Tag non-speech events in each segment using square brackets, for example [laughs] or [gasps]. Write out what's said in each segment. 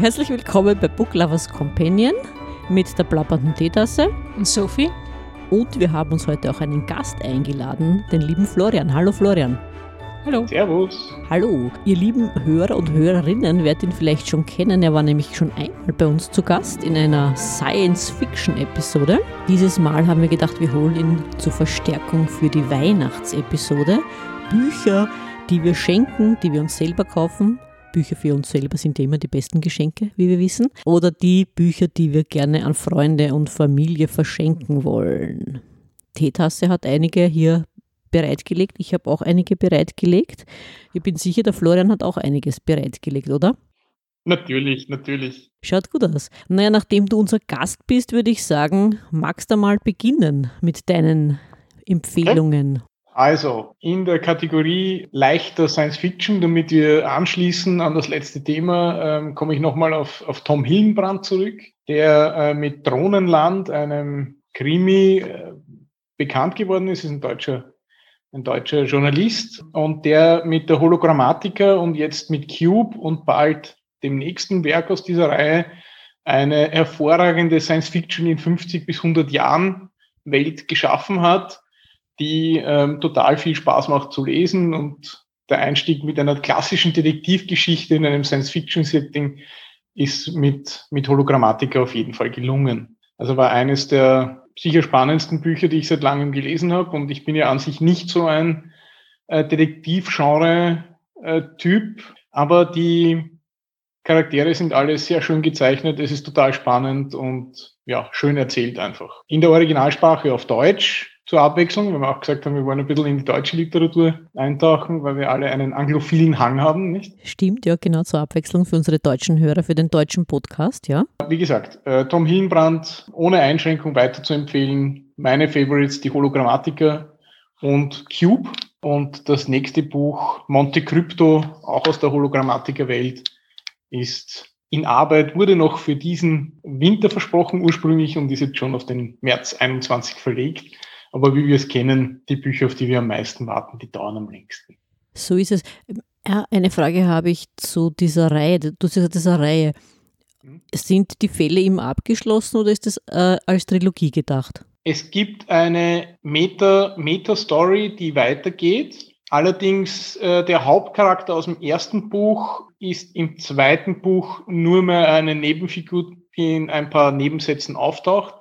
Herzlich willkommen bei Book Lovers Companion mit der plappernden Teetasse und Sophie. Und wir haben uns heute auch einen Gast eingeladen, den lieben Florian. Hallo Florian. Hallo. Servus. Hallo. Ihr lieben Hörer und Hörerinnen werdet ihn vielleicht schon kennen. Er war nämlich schon einmal bei uns zu Gast in einer Science-Fiction-Episode. Dieses Mal haben wir gedacht, wir holen ihn zur Verstärkung für die Weihnachtsepisode. Bücher, die wir schenken, die wir uns selber kaufen. Bücher für uns selber sind ja immer die besten Geschenke, wie wir wissen. Oder die Bücher, die wir gerne an Freunde und Familie verschenken wollen. Teetasse hat einige hier bereitgelegt. Ich habe auch einige bereitgelegt. Ich bin sicher, der Florian hat auch einiges bereitgelegt, oder? Natürlich, natürlich. Schaut gut aus. Naja, nachdem du unser Gast bist, würde ich sagen, magst du mal beginnen mit deinen Empfehlungen. Also, in der Kategorie leichter Science Fiction, damit wir anschließen an das letzte Thema, ähm, komme ich nochmal auf, auf Tom Hillenbrand zurück, der äh, mit Drohnenland, einem Krimi, äh, bekannt geworden ist, ist ein deutscher ein deutscher Journalist. Und der mit der Hologrammatika und jetzt mit Cube und bald dem nächsten Werk aus dieser Reihe eine hervorragende Science Fiction in 50 bis 100 Jahren Welt geschaffen hat, die ähm, total viel Spaß macht zu lesen und der Einstieg mit einer klassischen Detektivgeschichte in einem Science Fiction Setting ist mit, mit Hologrammatika auf jeden Fall gelungen. Also war eines der sicher spannendsten Bücher, die ich seit langem gelesen habe. Und ich bin ja an sich nicht so ein äh, Detektiv-Genre-Typ, aber die Charaktere sind alle sehr schön gezeichnet. Es ist total spannend und ja, schön erzählt einfach. In der Originalsprache auf Deutsch zur Abwechslung, weil wir auch gesagt haben, wir wollen ein bisschen in die deutsche Literatur eintauchen, weil wir alle einen anglophilen Hang haben, nicht? Stimmt, ja, genau zur Abwechslung für unsere deutschen Hörer, für den deutschen Podcast, ja. Wie gesagt, äh, Tom Hillenbrand ohne Einschränkung weiter zu empfehlen. Meine Favorites, die Hologrammatiker und Cube. Und das nächste Buch, Monte Crypto, auch aus der Hologrammatiker-Welt, ist in Arbeit, wurde noch für diesen Winter versprochen ursprünglich und ist jetzt schon auf den März 21 verlegt. Aber wie wir es kennen, die Bücher, auf die wir am meisten warten, die dauern am längsten. So ist es. Ja, eine Frage habe ich zu dieser Reihe. Du hast gesagt, dieser Reihe. Hm? Sind die Fälle immer abgeschlossen oder ist das äh, als Trilogie gedacht? Es gibt eine Meta-Story, Meta die weitergeht. Allerdings äh, der Hauptcharakter aus dem ersten Buch ist im zweiten Buch nur mehr eine Nebenfigur, die in ein paar Nebensätzen auftaucht.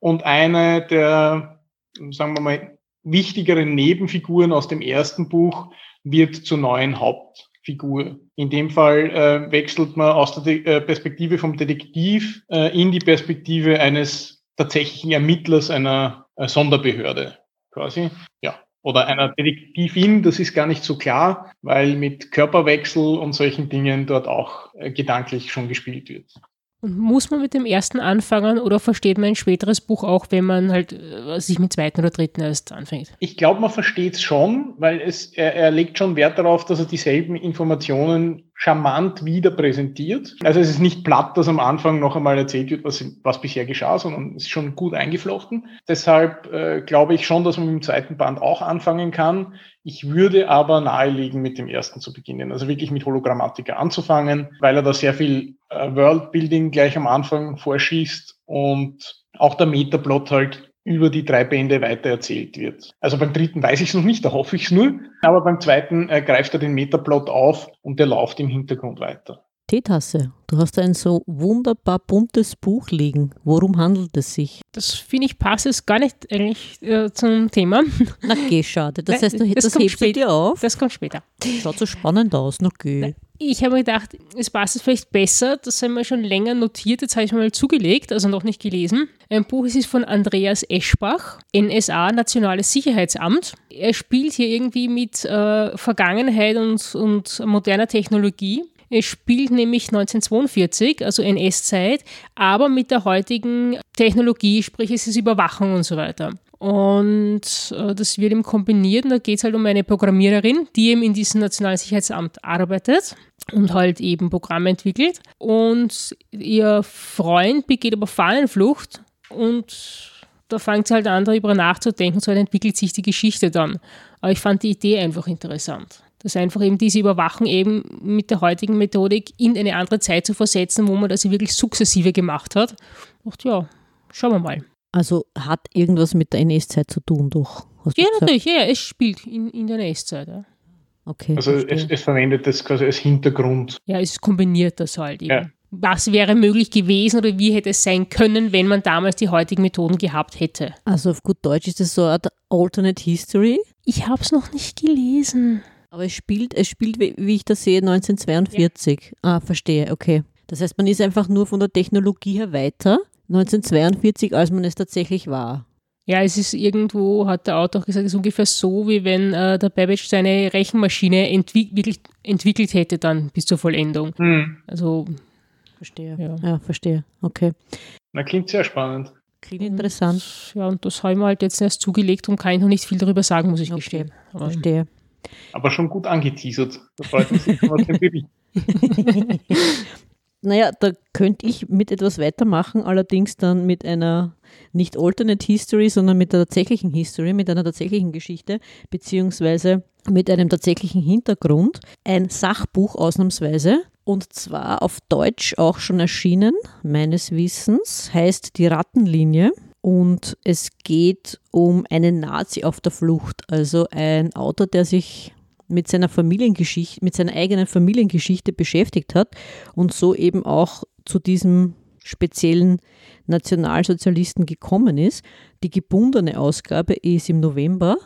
Und eine der sagen wir mal, wichtigeren Nebenfiguren aus dem ersten Buch wird zur neuen Hauptfigur. In dem Fall äh, wechselt man aus der De äh, Perspektive vom Detektiv äh, in die Perspektive eines tatsächlichen Ermittlers einer äh, Sonderbehörde quasi. Ja. Oder einer Detektivin, das ist gar nicht so klar, weil mit Körperwechsel und solchen Dingen dort auch äh, gedanklich schon gespielt wird. Und muss man mit dem ersten anfangen oder versteht man ein späteres Buch auch, wenn man halt äh, sich mit zweiten oder dritten erst anfängt? Ich glaube, man versteht es schon, weil es, er, er legt schon Wert darauf, dass er dieselben Informationen charmant wieder präsentiert. Also es ist nicht platt, dass am Anfang noch einmal erzählt wird, was, was bisher geschah, sondern es ist schon gut eingeflochten. Deshalb äh, glaube ich schon, dass man mit dem zweiten Band auch anfangen kann. Ich würde aber nahelegen, mit dem ersten zu beginnen. Also wirklich mit Hologrammatiker anzufangen, weil er da sehr viel Worldbuilding gleich am Anfang vorschießt und auch der Metaplot halt über die drei Bände weitererzählt wird. Also beim dritten weiß ich es noch nicht, da hoffe ich es nur. Aber beim zweiten äh, greift er den Metaplot auf und der läuft im Hintergrund weiter. Teetasse, du hast ein so wunderbar buntes Buch liegen. Worum handelt es sich? Das finde ich passt jetzt gar nicht eigentlich äh, zum Thema. Na geh, schade. Das heißt, du, das, das hebst du dir auf? Das kommt später. Schaut so spannend aus. Na geh ich habe mir gedacht, es passt vielleicht besser, das haben wir schon länger notiert, jetzt habe ich mal zugelegt, also noch nicht gelesen. Ein Buch ist von Andreas Eschbach, NSA, Nationales Sicherheitsamt. Er spielt hier irgendwie mit äh, Vergangenheit und, und moderner Technologie. Es spielt nämlich 1942, also NS-Zeit, aber mit der heutigen Technologie, sprich es ist Überwachung und so weiter. Und äh, das wird eben kombiniert und da geht es halt um eine Programmiererin, die eben in diesem Nationalen Sicherheitsamt arbeitet und halt eben Programme entwickelt. Und ihr Freund begeht aber Fahnenflucht und da fängt sie halt an, darüber nachzudenken, so entwickelt sich die Geschichte dann. Aber ich fand die Idee einfach interessant. dass einfach eben diese Überwachung eben mit der heutigen Methodik in eine andere Zeit zu versetzen, wo man das wirklich sukzessive gemacht hat. Und ja, schauen wir mal. Also hat irgendwas mit der NS-Zeit zu tun, doch? ja, natürlich, ja, es spielt in, in der NS-Zeit. Ja. Okay. Also es, es, verwendet das quasi als Hintergrund. Ja, es kombiniert das halt eben. Ja. Was wäre möglich gewesen oder wie hätte es sein können, wenn man damals die heutigen Methoden gehabt hätte? Also auf gut Deutsch ist es so eine Alternate History. Ich habe es noch nicht gelesen. Aber es spielt, es spielt, wie ich das sehe, 1942. Ja. Ah, verstehe, okay. Das heißt, man ist einfach nur von der Technologie her weiter 1942, als man es tatsächlich war. Ja, es ist irgendwo, hat der Autor auch gesagt, es ist ungefähr so, wie wenn äh, der Babbage seine Rechenmaschine entwick wirklich entwickelt hätte dann bis zur Vollendung. Mhm. Also, verstehe. Ja. ja, verstehe. Okay. Na, klingt sehr spannend. Klingt interessant. Und, ja, und das habe ich mir halt jetzt erst zugelegt und kann ich noch nicht viel darüber sagen, muss ich okay. gestehen. Aber, verstehe. Aber schon gut angeteasert. Da freut man [laughs] Naja, da könnte ich mit etwas weitermachen, allerdings dann mit einer nicht Alternate History, sondern mit der tatsächlichen History, mit einer tatsächlichen Geschichte, beziehungsweise mit einem tatsächlichen Hintergrund. Ein Sachbuch ausnahmsweise, und zwar auf Deutsch auch schon erschienen, meines Wissens, heißt Die Rattenlinie. Und es geht um einen Nazi auf der Flucht, also ein Autor, der sich mit seiner Familiengeschichte, mit seiner eigenen Familiengeschichte beschäftigt hat und so eben auch zu diesem speziellen Nationalsozialisten gekommen ist. Die gebundene Ausgabe ist im November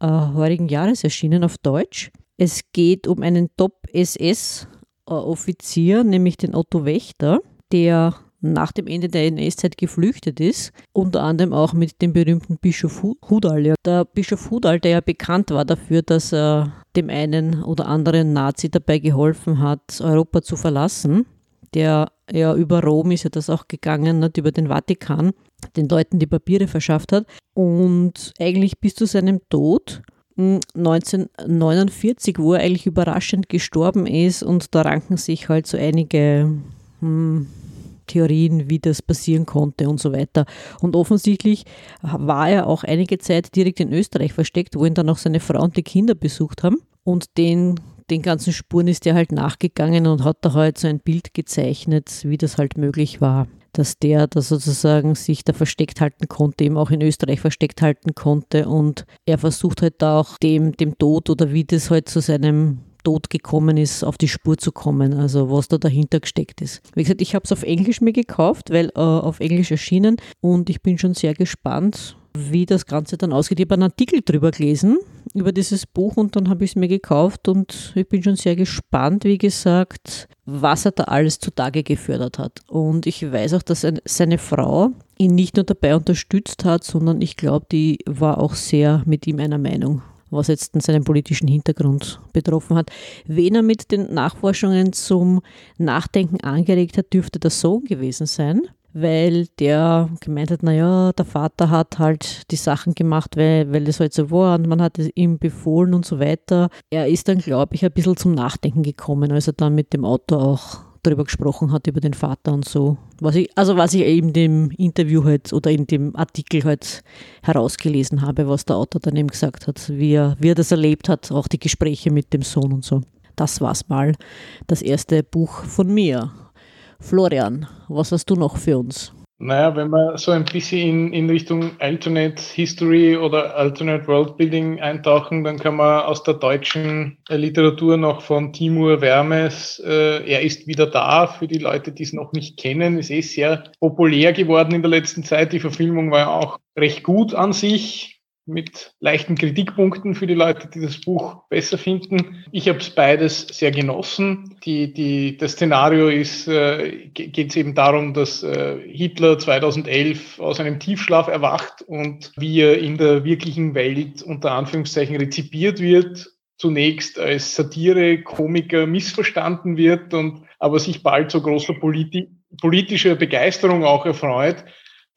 äh, heurigen Jahres erschienen auf Deutsch. Es geht um einen Top-SS-Offizier, nämlich den Otto Wächter, der nach dem Ende der NS-Zeit geflüchtet ist, unter anderem auch mit dem berühmten Bischof Hudal. Der Bischof Hudal, der ja bekannt war dafür, dass er dem einen oder anderen Nazi dabei geholfen hat, Europa zu verlassen, der ja über Rom ist ja das auch gegangen, nicht über den Vatikan, den Leuten die Papiere verschafft hat. Und eigentlich bis zu seinem Tod 1949, hm, wo er eigentlich überraschend gestorben ist und da ranken sich halt so einige hm, Theorien, wie das passieren konnte und so weiter. Und offensichtlich war er auch einige Zeit direkt in Österreich versteckt, wo ihn dann auch seine Frau und die Kinder besucht haben. Und den, den ganzen Spuren ist er halt nachgegangen und hat da halt so ein Bild gezeichnet, wie das halt möglich war. Dass der da sozusagen sich da versteckt halten konnte, eben auch in Österreich versteckt halten konnte. Und er versucht halt da auch dem, dem Tod oder wie das halt zu seinem Tod gekommen ist, auf die Spur zu kommen, also was da dahinter gesteckt ist. Wie gesagt, ich habe es auf Englisch mir gekauft, weil äh, auf Englisch erschienen und ich bin schon sehr gespannt, wie das Ganze dann ausgeht. Ich habe einen Artikel drüber gelesen, über dieses Buch und dann habe ich es mir gekauft und ich bin schon sehr gespannt, wie gesagt, was er da alles zutage gefördert hat. Und ich weiß auch, dass seine Frau ihn nicht nur dabei unterstützt hat, sondern ich glaube, die war auch sehr mit ihm einer Meinung was jetzt seinen politischen Hintergrund betroffen hat. Wen er mit den Nachforschungen zum Nachdenken angeregt hat, dürfte der Sohn gewesen sein, weil der gemeint hat, naja, der Vater hat halt die Sachen gemacht, weil, weil das halt so war und man hat es ihm befohlen und so weiter. Er ist dann, glaube ich, ein bisschen zum Nachdenken gekommen, als er dann mit dem Auto auch darüber gesprochen hat, über den Vater und so. Was ich, also was ich eben dem Interview halt oder in dem Artikel halt herausgelesen habe, was der Autor dann eben gesagt hat, wie er, wie er das erlebt hat, auch die Gespräche mit dem Sohn und so. Das war's mal, das erste Buch von mir. Florian, was hast du noch für uns? Naja, wenn wir so ein bisschen in, in Richtung Alternate History oder Alternate World Building eintauchen, dann kann man aus der deutschen äh, Literatur noch von Timur Wermes, äh, er ist wieder da, für die Leute, die es noch nicht kennen, ist eh sehr populär geworden in der letzten Zeit. Die Verfilmung war ja auch recht gut an sich mit leichten Kritikpunkten für die Leute, die das Buch besser finden. Ich habe es beides sehr genossen. Die, die, das Szenario ist, äh, geht es eben darum, dass äh, Hitler 2011 aus einem Tiefschlaf erwacht und wie er in der wirklichen Welt unter Anführungszeichen rezipiert wird, zunächst als Satire, Komiker missverstanden wird und aber sich bald zu großer politi politischer Begeisterung auch erfreut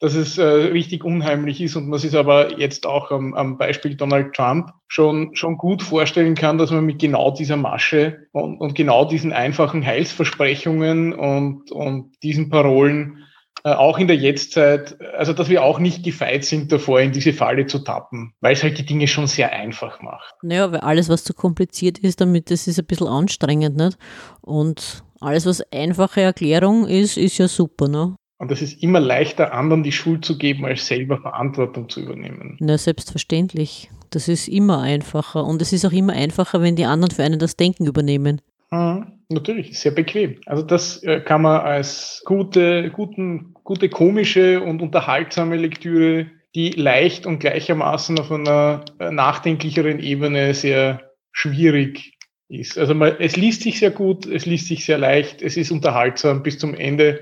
dass es äh, richtig unheimlich ist und man sich aber jetzt auch am, am Beispiel Donald Trump schon, schon gut vorstellen kann, dass man mit genau dieser Masche und, und genau diesen einfachen Heilsversprechungen und, und diesen Parolen äh, auch in der Jetztzeit, also dass wir auch nicht gefeit sind davor, in diese Falle zu tappen, weil es halt die Dinge schon sehr einfach macht. Naja, weil alles, was zu kompliziert ist, damit das ist ein bisschen anstrengend, nicht? Und alles, was einfache Erklärung ist, ist ja super, ne? Und es ist immer leichter, anderen die Schuld zu geben, als selber Verantwortung zu übernehmen. Na, selbstverständlich. Das ist immer einfacher. Und es ist auch immer einfacher, wenn die anderen für einen das Denken übernehmen. Mhm, natürlich, sehr bequem. Also das äh, kann man als gute, guten, gute komische und unterhaltsame Lektüre, die leicht und gleichermaßen auf einer äh, nachdenklicheren Ebene sehr schwierig ist. Also man, es liest sich sehr gut, es liest sich sehr leicht, es ist unterhaltsam bis zum Ende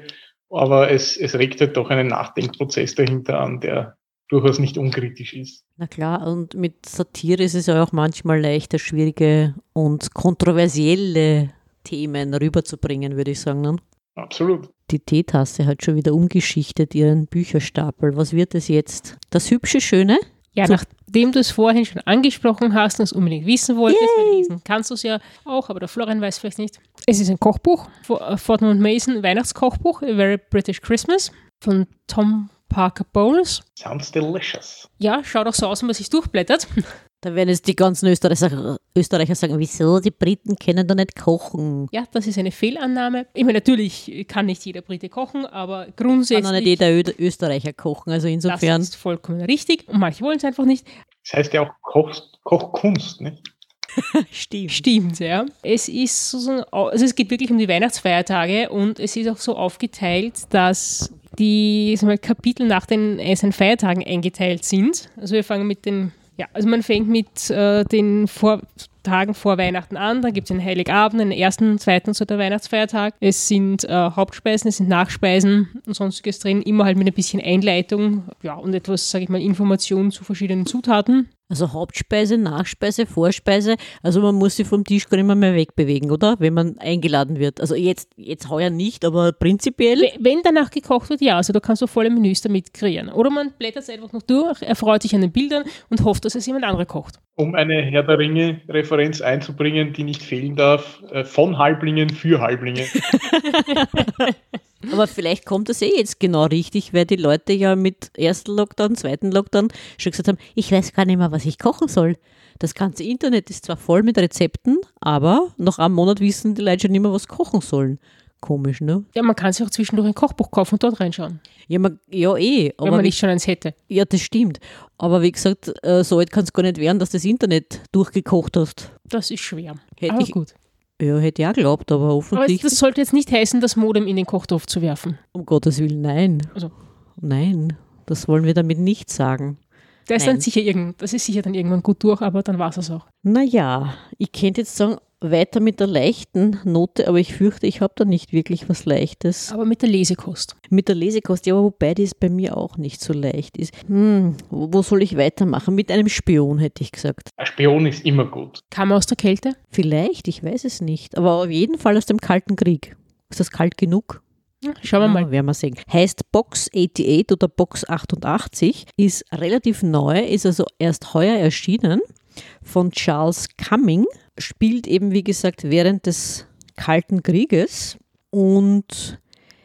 aber es, es regt halt doch einen Nachdenkprozess dahinter an, der durchaus nicht unkritisch ist. Na klar, und mit Satire ist es ja auch manchmal leichter, schwierige und kontroversielle Themen rüberzubringen, würde ich sagen. Ne? Absolut. Die Teetasse hat schon wieder umgeschichtet ihren Bücherstapel. Was wird es jetzt? Das hübsche Schöne? Ja, so. nachdem du es vorhin schon angesprochen hast und es unbedingt wissen wolltest, lesen kannst du es ja auch, aber der Florian weiß vielleicht nicht. Es ist ein Kochbuch, äh, Fortnum und Mason Weihnachtskochbuch, A Very British Christmas von Tom Parker Bowles. Sounds delicious. Ja, schaut auch so aus, wenn man sich durchblättert. [laughs] Da werden jetzt die ganzen Österreicher, Österreicher sagen, wieso, die Briten können da nicht kochen. Ja, das ist eine Fehlannahme. Ich meine, natürlich kann nicht jeder Brite kochen, aber grundsätzlich... Kann auch nicht jeder Österreicher kochen, also insofern... Das ist vollkommen richtig und manche wollen es einfach nicht. Das heißt ja auch Koch, Kochkunst, nicht? [laughs] Stimmt. Stimmt, ja. Es ist so, also es geht wirklich um die Weihnachtsfeiertage und es ist auch so aufgeteilt, dass die mal, Kapitel nach den einzelnen Feiertagen eingeteilt sind. Also wir fangen mit den ja, also man fängt mit äh, den vor Tagen vor Weihnachten an. Da gibt es einen Heiligabend, einen ersten, zweiten zu der Weihnachtsfeiertag. Es sind äh, Hauptspeisen, es sind Nachspeisen und sonstiges drin. Immer halt mit ein bisschen Einleitung ja, und etwas, sage ich mal, Informationen zu verschiedenen Zutaten. Also Hauptspeise, Nachspeise, Vorspeise. Also man muss sich vom Tisch gar nicht mehr wegbewegen, oder? Wenn man eingeladen wird. Also jetzt, jetzt heuer nicht, aber prinzipiell. Wenn danach gekocht wird, ja. Also da kannst du volle Menüs damit kreieren. Oder man blättert es einfach noch durch, erfreut sich an den Bildern und hofft, dass es jemand andere kocht. Um eine Herr der Ringe-Referenz einzubringen, die nicht fehlen darf, äh, von Halblingen für Halblinge. Aber vielleicht kommt das eh jetzt genau richtig, weil die Leute ja mit ersten Lockdown, zweiten Lockdown schon gesagt haben, ich weiß gar nicht mehr, was ich kochen soll. Das ganze Internet ist zwar voll mit Rezepten, aber nach einem Monat wissen die Leute schon nicht mehr, was kochen sollen. Komisch, ne? Ja, man kann sich auch zwischendurch ein Kochbuch kaufen und dort reinschauen. Ja, man, ja eh. Wenn man nicht schon eins hätte. Ja, das stimmt. Aber wie gesagt, äh, so alt kann es gar nicht werden, dass das Internet durchgekocht hast. Das ist schwer. Hätte aber ich, gut. Ja, hätte ich auch geglaubt, aber hoffentlich. Aber das sollte jetzt nicht heißen, das Modem in den Kochtopf zu werfen. Um Gottes Willen, nein. Also. Nein, das wollen wir damit nicht sagen. Das ist, dann sicher irgend, das ist sicher dann irgendwann gut durch, aber dann war es es auch. Naja, ich könnte jetzt sagen, weiter mit der leichten Note, aber ich fürchte, ich habe da nicht wirklich was Leichtes. Aber mit der Lesekost. Mit der Lesekost, ja, wobei die ist bei mir auch nicht so leicht ist. Hm, wo soll ich weitermachen? Mit einem Spion, hätte ich gesagt. Ein Spion ist immer gut. Kam er aus der Kälte? Vielleicht, ich weiß es nicht. Aber auf jeden Fall aus dem Kalten Krieg. Ist das kalt genug? Schauen wir mal. Ja, werden wir sehen. Heißt Box 88 oder Box 88, ist relativ neu, ist also erst heuer erschienen von Charles Cumming spielt eben, wie gesagt, während des Kalten Krieges. Und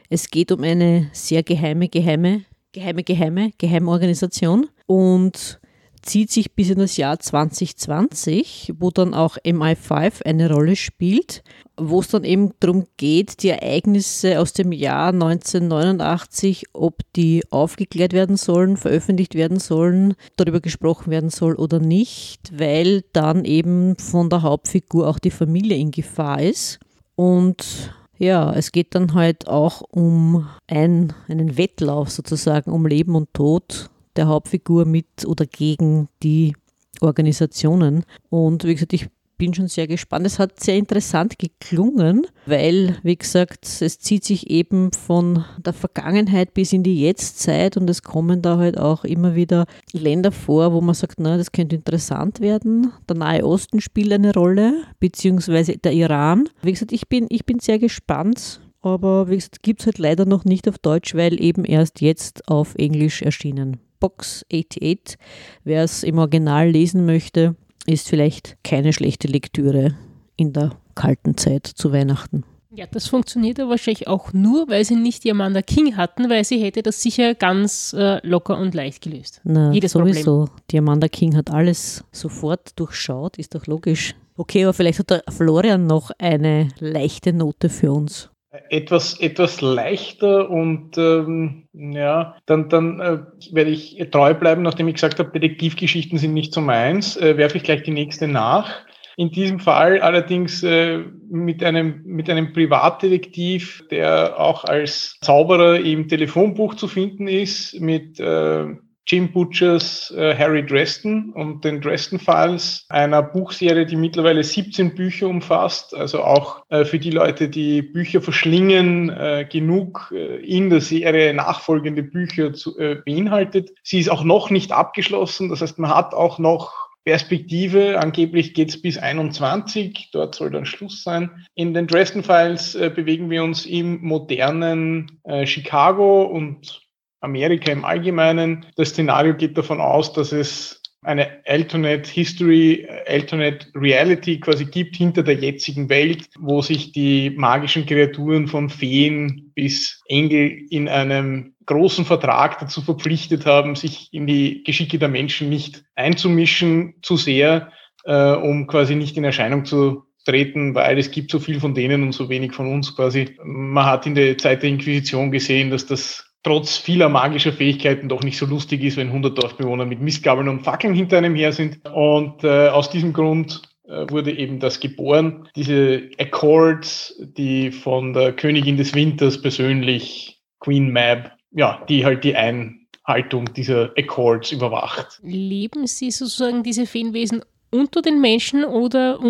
es geht um eine sehr geheime, geheime, geheime, geheime, Geheimorganisation und zieht sich bis in das Jahr 2020, wo dann auch MI5 eine Rolle spielt, wo es dann eben darum geht, die Ereignisse aus dem Jahr 1989, ob die aufgeklärt werden sollen, veröffentlicht werden sollen, darüber gesprochen werden soll oder nicht, weil dann eben von der Hauptfigur auch die Familie in Gefahr ist. Und ja, es geht dann halt auch um ein, einen Wettlauf sozusagen, um Leben und Tod der Hauptfigur mit oder gegen die Organisationen. Und wie gesagt, ich bin schon sehr gespannt. Es hat sehr interessant geklungen, weil, wie gesagt, es zieht sich eben von der Vergangenheit bis in die Jetztzeit und es kommen da halt auch immer wieder Länder vor, wo man sagt, na, das könnte interessant werden. Der Nahe Osten spielt eine Rolle, beziehungsweise der Iran. Wie gesagt, ich bin, ich bin sehr gespannt. Aber wie gesagt, gibt es halt leider noch nicht auf Deutsch, weil eben erst jetzt auf Englisch erschienen. Box 88. Wer es im Original lesen möchte, ist vielleicht keine schlechte Lektüre in der kalten Zeit zu Weihnachten. Ja, das funktioniert aber wahrscheinlich auch nur, weil sie nicht die Amanda King hatten, weil sie hätte das sicher ganz äh, locker und leicht gelöst. Na, Jedes sowieso. Problem. Die Amanda King hat alles sofort durchschaut, ist doch logisch. Okay, aber vielleicht hat der Florian noch eine leichte Note für uns. Etwas, etwas leichter und ähm, ja, dann, dann äh, werde ich treu bleiben, nachdem ich gesagt habe, Detektivgeschichten sind nicht so meins, äh, werfe ich gleich die nächste nach. In diesem Fall allerdings äh, mit, einem, mit einem Privatdetektiv, der auch als Zauberer im Telefonbuch zu finden ist, mit äh, Jim Butchers äh, Harry Dresden und den Dresden Files, einer Buchserie, die mittlerweile 17 Bücher umfasst, also auch äh, für die Leute, die Bücher verschlingen, äh, genug äh, in der Serie nachfolgende Bücher zu, äh, beinhaltet. Sie ist auch noch nicht abgeschlossen, das heißt, man hat auch noch Perspektive. Angeblich geht es bis 21, dort soll dann Schluss sein. In den Dresden Files äh, bewegen wir uns im modernen äh, Chicago und Amerika im Allgemeinen. Das Szenario geht davon aus, dass es eine Alternate History, Alternate Reality quasi gibt hinter der jetzigen Welt, wo sich die magischen Kreaturen von Feen bis Engel in einem großen Vertrag dazu verpflichtet haben, sich in die Geschicke der Menschen nicht einzumischen zu sehr, äh, um quasi nicht in Erscheinung zu treten, weil es gibt so viel von denen und so wenig von uns quasi. Man hat in der Zeit der Inquisition gesehen, dass das trotz vieler magischer Fähigkeiten doch nicht so lustig ist, wenn 100 Dorfbewohner mit Mistgabeln und Fackeln hinter einem her sind. Und äh, aus diesem Grund äh, wurde eben das geboren. Diese Accords, die von der Königin des Winters persönlich, Queen Mab, ja, die halt die Einhaltung dieser Accords überwacht. Leben Sie sozusagen diese Feenwesen unter den Menschen oder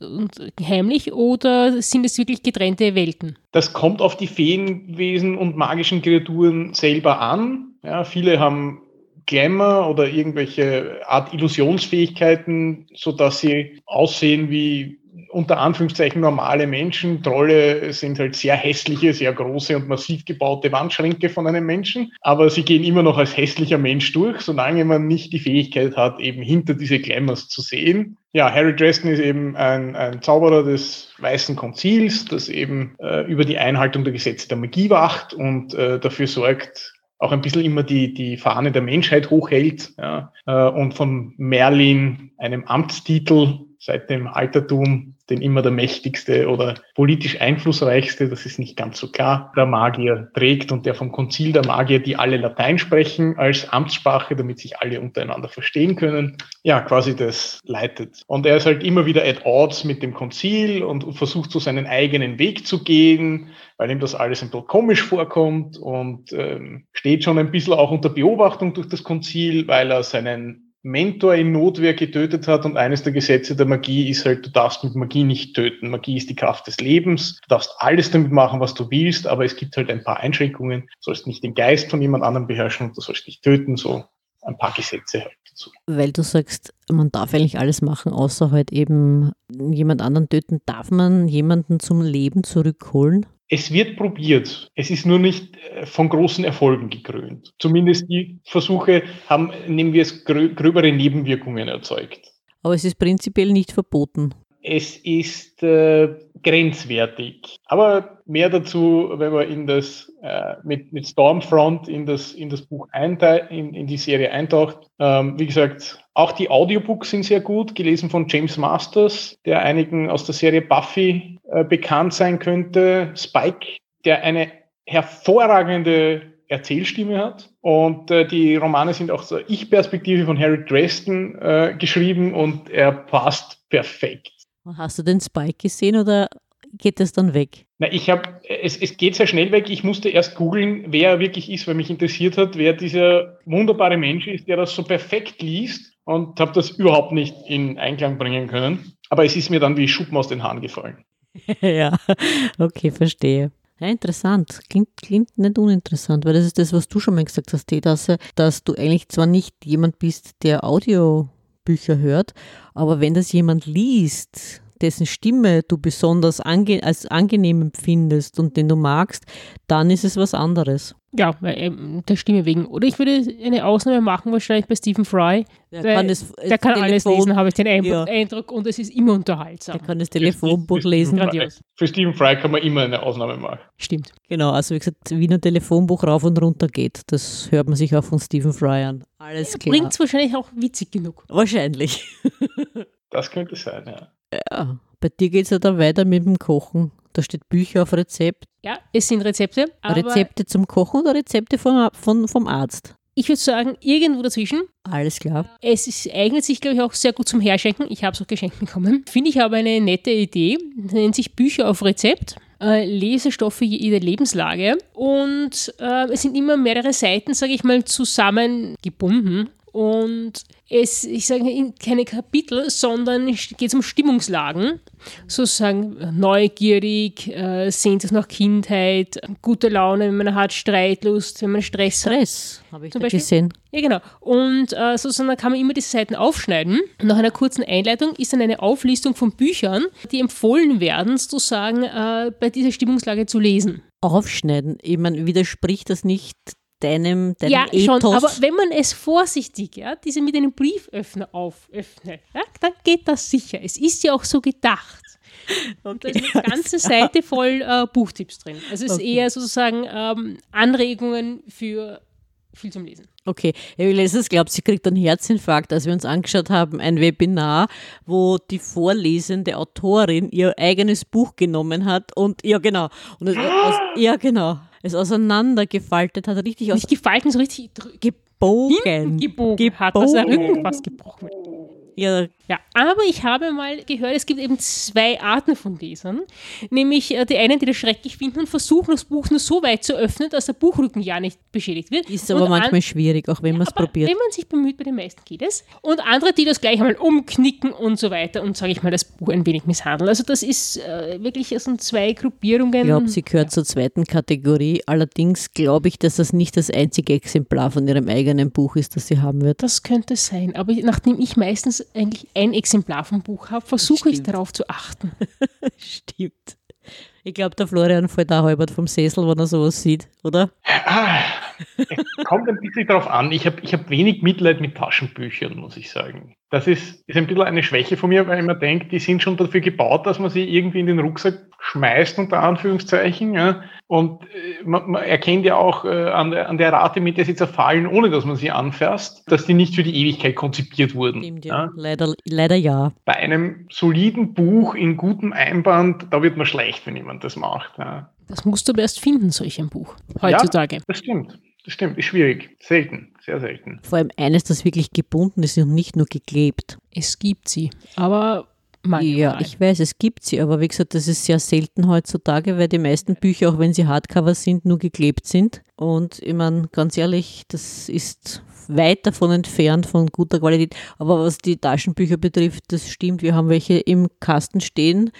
und, heimlich oder sind es wirklich getrennte Welten? Das kommt auf die Feenwesen und magischen Kreaturen selber an. Ja, viele haben Glamour oder irgendwelche Art Illusionsfähigkeiten, so dass sie aussehen wie unter Anführungszeichen normale Menschen. Trolle sind halt sehr hässliche, sehr große und massiv gebaute Wandschränke von einem Menschen, aber sie gehen immer noch als hässlicher Mensch durch, solange man nicht die Fähigkeit hat, eben hinter diese Glamours zu sehen. Ja, Harry Dresden ist eben ein, ein Zauberer des Weißen Konzils, das eben äh, über die Einhaltung der Gesetze der Magie wacht und äh, dafür sorgt, auch ein bisschen immer die, die Fahne der Menschheit hochhält ja, äh, und von Merlin, einem Amtstitel seit dem Altertum, den immer der mächtigste oder politisch einflussreichste, das ist nicht ganz so klar, der Magier trägt und der vom Konzil der Magier, die alle Latein sprechen als Amtssprache, damit sich alle untereinander verstehen können, ja, quasi das leitet. Und er ist halt immer wieder at odds mit dem Konzil und versucht so seinen eigenen Weg zu gehen, weil ihm das alles ein bisschen komisch vorkommt und ähm, steht schon ein bisschen auch unter Beobachtung durch das Konzil, weil er seinen Mentor in Notwehr getötet hat und eines der Gesetze der Magie ist halt, du darfst mit Magie nicht töten. Magie ist die Kraft des Lebens. Du darfst alles damit machen, was du willst, aber es gibt halt ein paar Einschränkungen. Du sollst nicht den Geist von jemand anderem beherrschen und du sollst nicht töten, so ein paar Gesetze halt dazu. Weil du sagst, man darf eigentlich alles machen, außer halt eben jemand anderen töten. Darf man jemanden zum Leben zurückholen? Es wird probiert. Es ist nur nicht äh, von großen Erfolgen gekrönt. Zumindest die Versuche haben, nehmen wir es, gröbere Nebenwirkungen erzeugt. Aber es ist prinzipiell nicht verboten. Es ist äh, grenzwertig. Aber mehr dazu, wenn man in das, äh, mit, mit Stormfront in das, in das Buch eintaucht, in, in die Serie eintaucht. Ähm, wie gesagt, auch die Audiobooks sind sehr gut, gelesen von James Masters, der einigen aus der Serie Buffy äh, bekannt sein könnte. Spike, der eine hervorragende Erzählstimme hat. Und äh, die Romane sind auch zur Ich-Perspektive von Harry Dresden äh, geschrieben und er passt perfekt. Hast du den Spike gesehen oder geht das dann weg? Na, ich habe, es, es geht sehr schnell weg. Ich musste erst googeln, wer er wirklich ist, weil mich interessiert hat, wer dieser wunderbare Mensch ist, der das so perfekt liest und habe das überhaupt nicht in Einklang bringen können. Aber es ist mir dann wie Schuppen aus den Haaren gefallen. [laughs] ja, okay, verstehe. Ja, interessant. Klingt, klingt nicht uninteressant, weil das ist das, was du schon mal gesagt hast, Teetasse, dass du eigentlich zwar nicht jemand bist, der Audiobücher hört, aber wenn das jemand liest, dessen Stimme du besonders ange als angenehm empfindest und den du magst, dann ist es was anderes. Ja, ähm, der Stimme wegen. Oder ich würde eine Ausnahme machen, wahrscheinlich bei Stephen Fry. Der kann, das, der kann alles lesen, habe ich den Eindruck, Ja. Eindruck, und es ist immer unterhaltsam. Der kann das Telefonbuch lesen. Grandios. Für Stephen Fry kann man immer eine Ausnahme machen. Stimmt. Genau, also wie gesagt, wie ein Telefonbuch rauf und runter geht, das hört man sich auch von Stephen Fry an. Alles klar. Bringt es wahrscheinlich auch witzig genug. Wahrscheinlich. [laughs] Das könnte sein, ja. Ja, bei dir geht es ja dann weiter mit dem Kochen. Da steht Bücher auf Rezept. Ja, es sind Rezepte, Rezepte zum Kochen oder Rezepte vom, von, vom Arzt? ich würde sagen, irgendwo dazwischen. Alles klar. Es ist, eignet sich, glaube ich, auch sehr gut zum Herschenken. Ich habe es auch geschenkt bekommen. Finde ich aber eine nette Idee. Das nennt sich Bücher auf Rezept. Äh, Lesestoffe jeder Lebenslage. Und äh, es sind immer mehrere Seiten, sage ich mal, zusammengebunden. Und es, ich sage in- keine Kapitel, sondern es geht um Stimmungslagen. Sozusagen äh, neugierig, äh, sehnt sich nach Kindheit, gute Laune, wenn man hat, Streitlust, wenn man Stress hat. Stress, habe ich Zum Beispiel? gesehen. Ja, genau. Und äh, sozusagen dann kann man immer diese Seiten aufschneiden. Nach einer kurzen Einleitung ist dann eine Auflistung von Büchern, die empfohlen werden, sozusagen äh, bei dieser Stimmungslage zu lesen. Aufschneiden. Ich meine, widerspricht das nicht deinem, deinem ja, Ethos? schon, aber wenn man es vorsichtig, ja, diese mit einem Brieföffner auföffnet, ja, dann geht das sicher. Es ist ja auch so gedacht. [laughs] Und da ist eine ganze Seite voll äh, Buchtipps drin. Also es ist Okay. eher sozusagen ähm, Anregungen für viel zum Lesen. Okay, ich letztens glaubt, sie kriegt einen Herzinfarkt, als wir uns angeschaut haben, ein Webinar, wo die vorlesende Autorin ihr eigenes Buch genommen hat und ja genau, und aus, [gasps] ja genau, es auseinandergefaltet hat, richtig aus Nicht gefalten, so richtig drü- gebogen. gebogen, hat, dass der Gebogen. Rücken fast gebrochen wird. Ja, Ja, aber ich habe mal gehört, es gibt eben zwei Arten von Lesern. Nämlich äh, die einen, die das schrecklich finden und versuchen, das Buch nur so weit zu öffnen, dass der Buchrücken ja nicht beschädigt wird. ist aber Und an- manchmal schwierig, auch wenn man es probiert. Wenn man sich bemüht, bei den meisten geht es. Und andere, die das gleich einmal umknicken und so weiter und, sage ich mal, das Buch ein wenig misshandeln. Also das ist äh, wirklich, es sind zwei Gruppierungen. Ich glaube, sie gehört zur zweiten Kategorie. Allerdings glaube ich, dass das nicht das einzige Exemplar von ihrem eigenen Buch ist, das sie haben wird. Das könnte sein, aber nachdem ich meistens eigentlich ein Exemplar vom Buch habe, versuche ich darauf zu achten. [laughs] Stimmt. Ich glaube, der Florian fällt auch halbert vom Sessel, wenn er sowas sieht, oder? Ah, es kommt ein bisschen darauf an. Ich habe ich hab wenig Mitleid mit Taschenbüchern, muss ich sagen. Das ist, ist ein bisschen eine Schwäche von mir, weil ich mir denke, die sind schon dafür gebaut, dass man sie irgendwie in den Rucksack schmeißt, unter Anführungszeichen. Ja. Und äh, man, man erkennt ja auch äh, an, der, an der Rate, mit der sie zerfallen, ohne dass man sie anfasst, dass die nicht für die Ewigkeit konzipiert wurden. Stimmt, ja. Leider, leider ja. Bei einem soliden Buch in gutem Einband, da wird man schlecht, wenn jemand das macht. Ja. Das musst du aber erst finden, solch ein Buch, heutzutage. Das stimmt. Das stimmt. Ist schwierig. Selten. Sehr selten. Vor allem eines, das wirklich gebunden ist und nicht nur geklebt. Es gibt sie, aber manchmal. Ja, ich weiß, es gibt sie, aber wie gesagt, das ist sehr selten heutzutage, weil die meisten Bücher, auch wenn sie Hardcover sind, nur geklebt sind. Und ich meine, ganz ehrlich, das ist weit davon entfernt von guter Qualität. Aber was die Taschenbücher betrifft, das stimmt. Wir haben welche im Kasten stehen,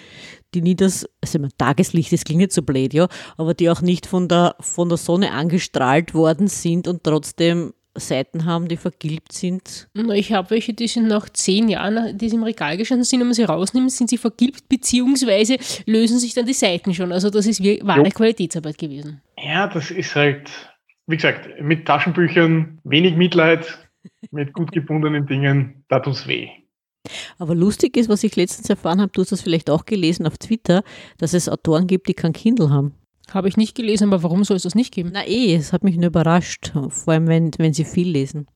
die nie das, also ich meine, Tageslicht, das klingt jetzt so blöd, ja, aber die auch nicht von der, von der Sonne angestrahlt worden sind und trotzdem Seiten haben, die vergilbt sind. Ich habe welche, die sind nach zehn Jahren, die im Regal gestanden sind, wenn man sie rausnimmt, sind sie vergilbt, beziehungsweise lösen sich dann die Seiten schon. Also das ist wie wahre Jo. Qualitätsarbeit gewesen. Ja, das ist halt, wie gesagt, mit Taschenbüchern wenig Mitleid, mit gut gebundenen Dingen, da tut's weh. Aber lustig ist, was ich letztens erfahren habe, du hast das vielleicht auch gelesen auf Twitter, dass es Autoren gibt, die kein Kindle haben. Habe ich nicht gelesen, aber warum soll es das nicht geben? Na eh, es hat mich nur überrascht, vor allem wenn, wenn sie viel lesen.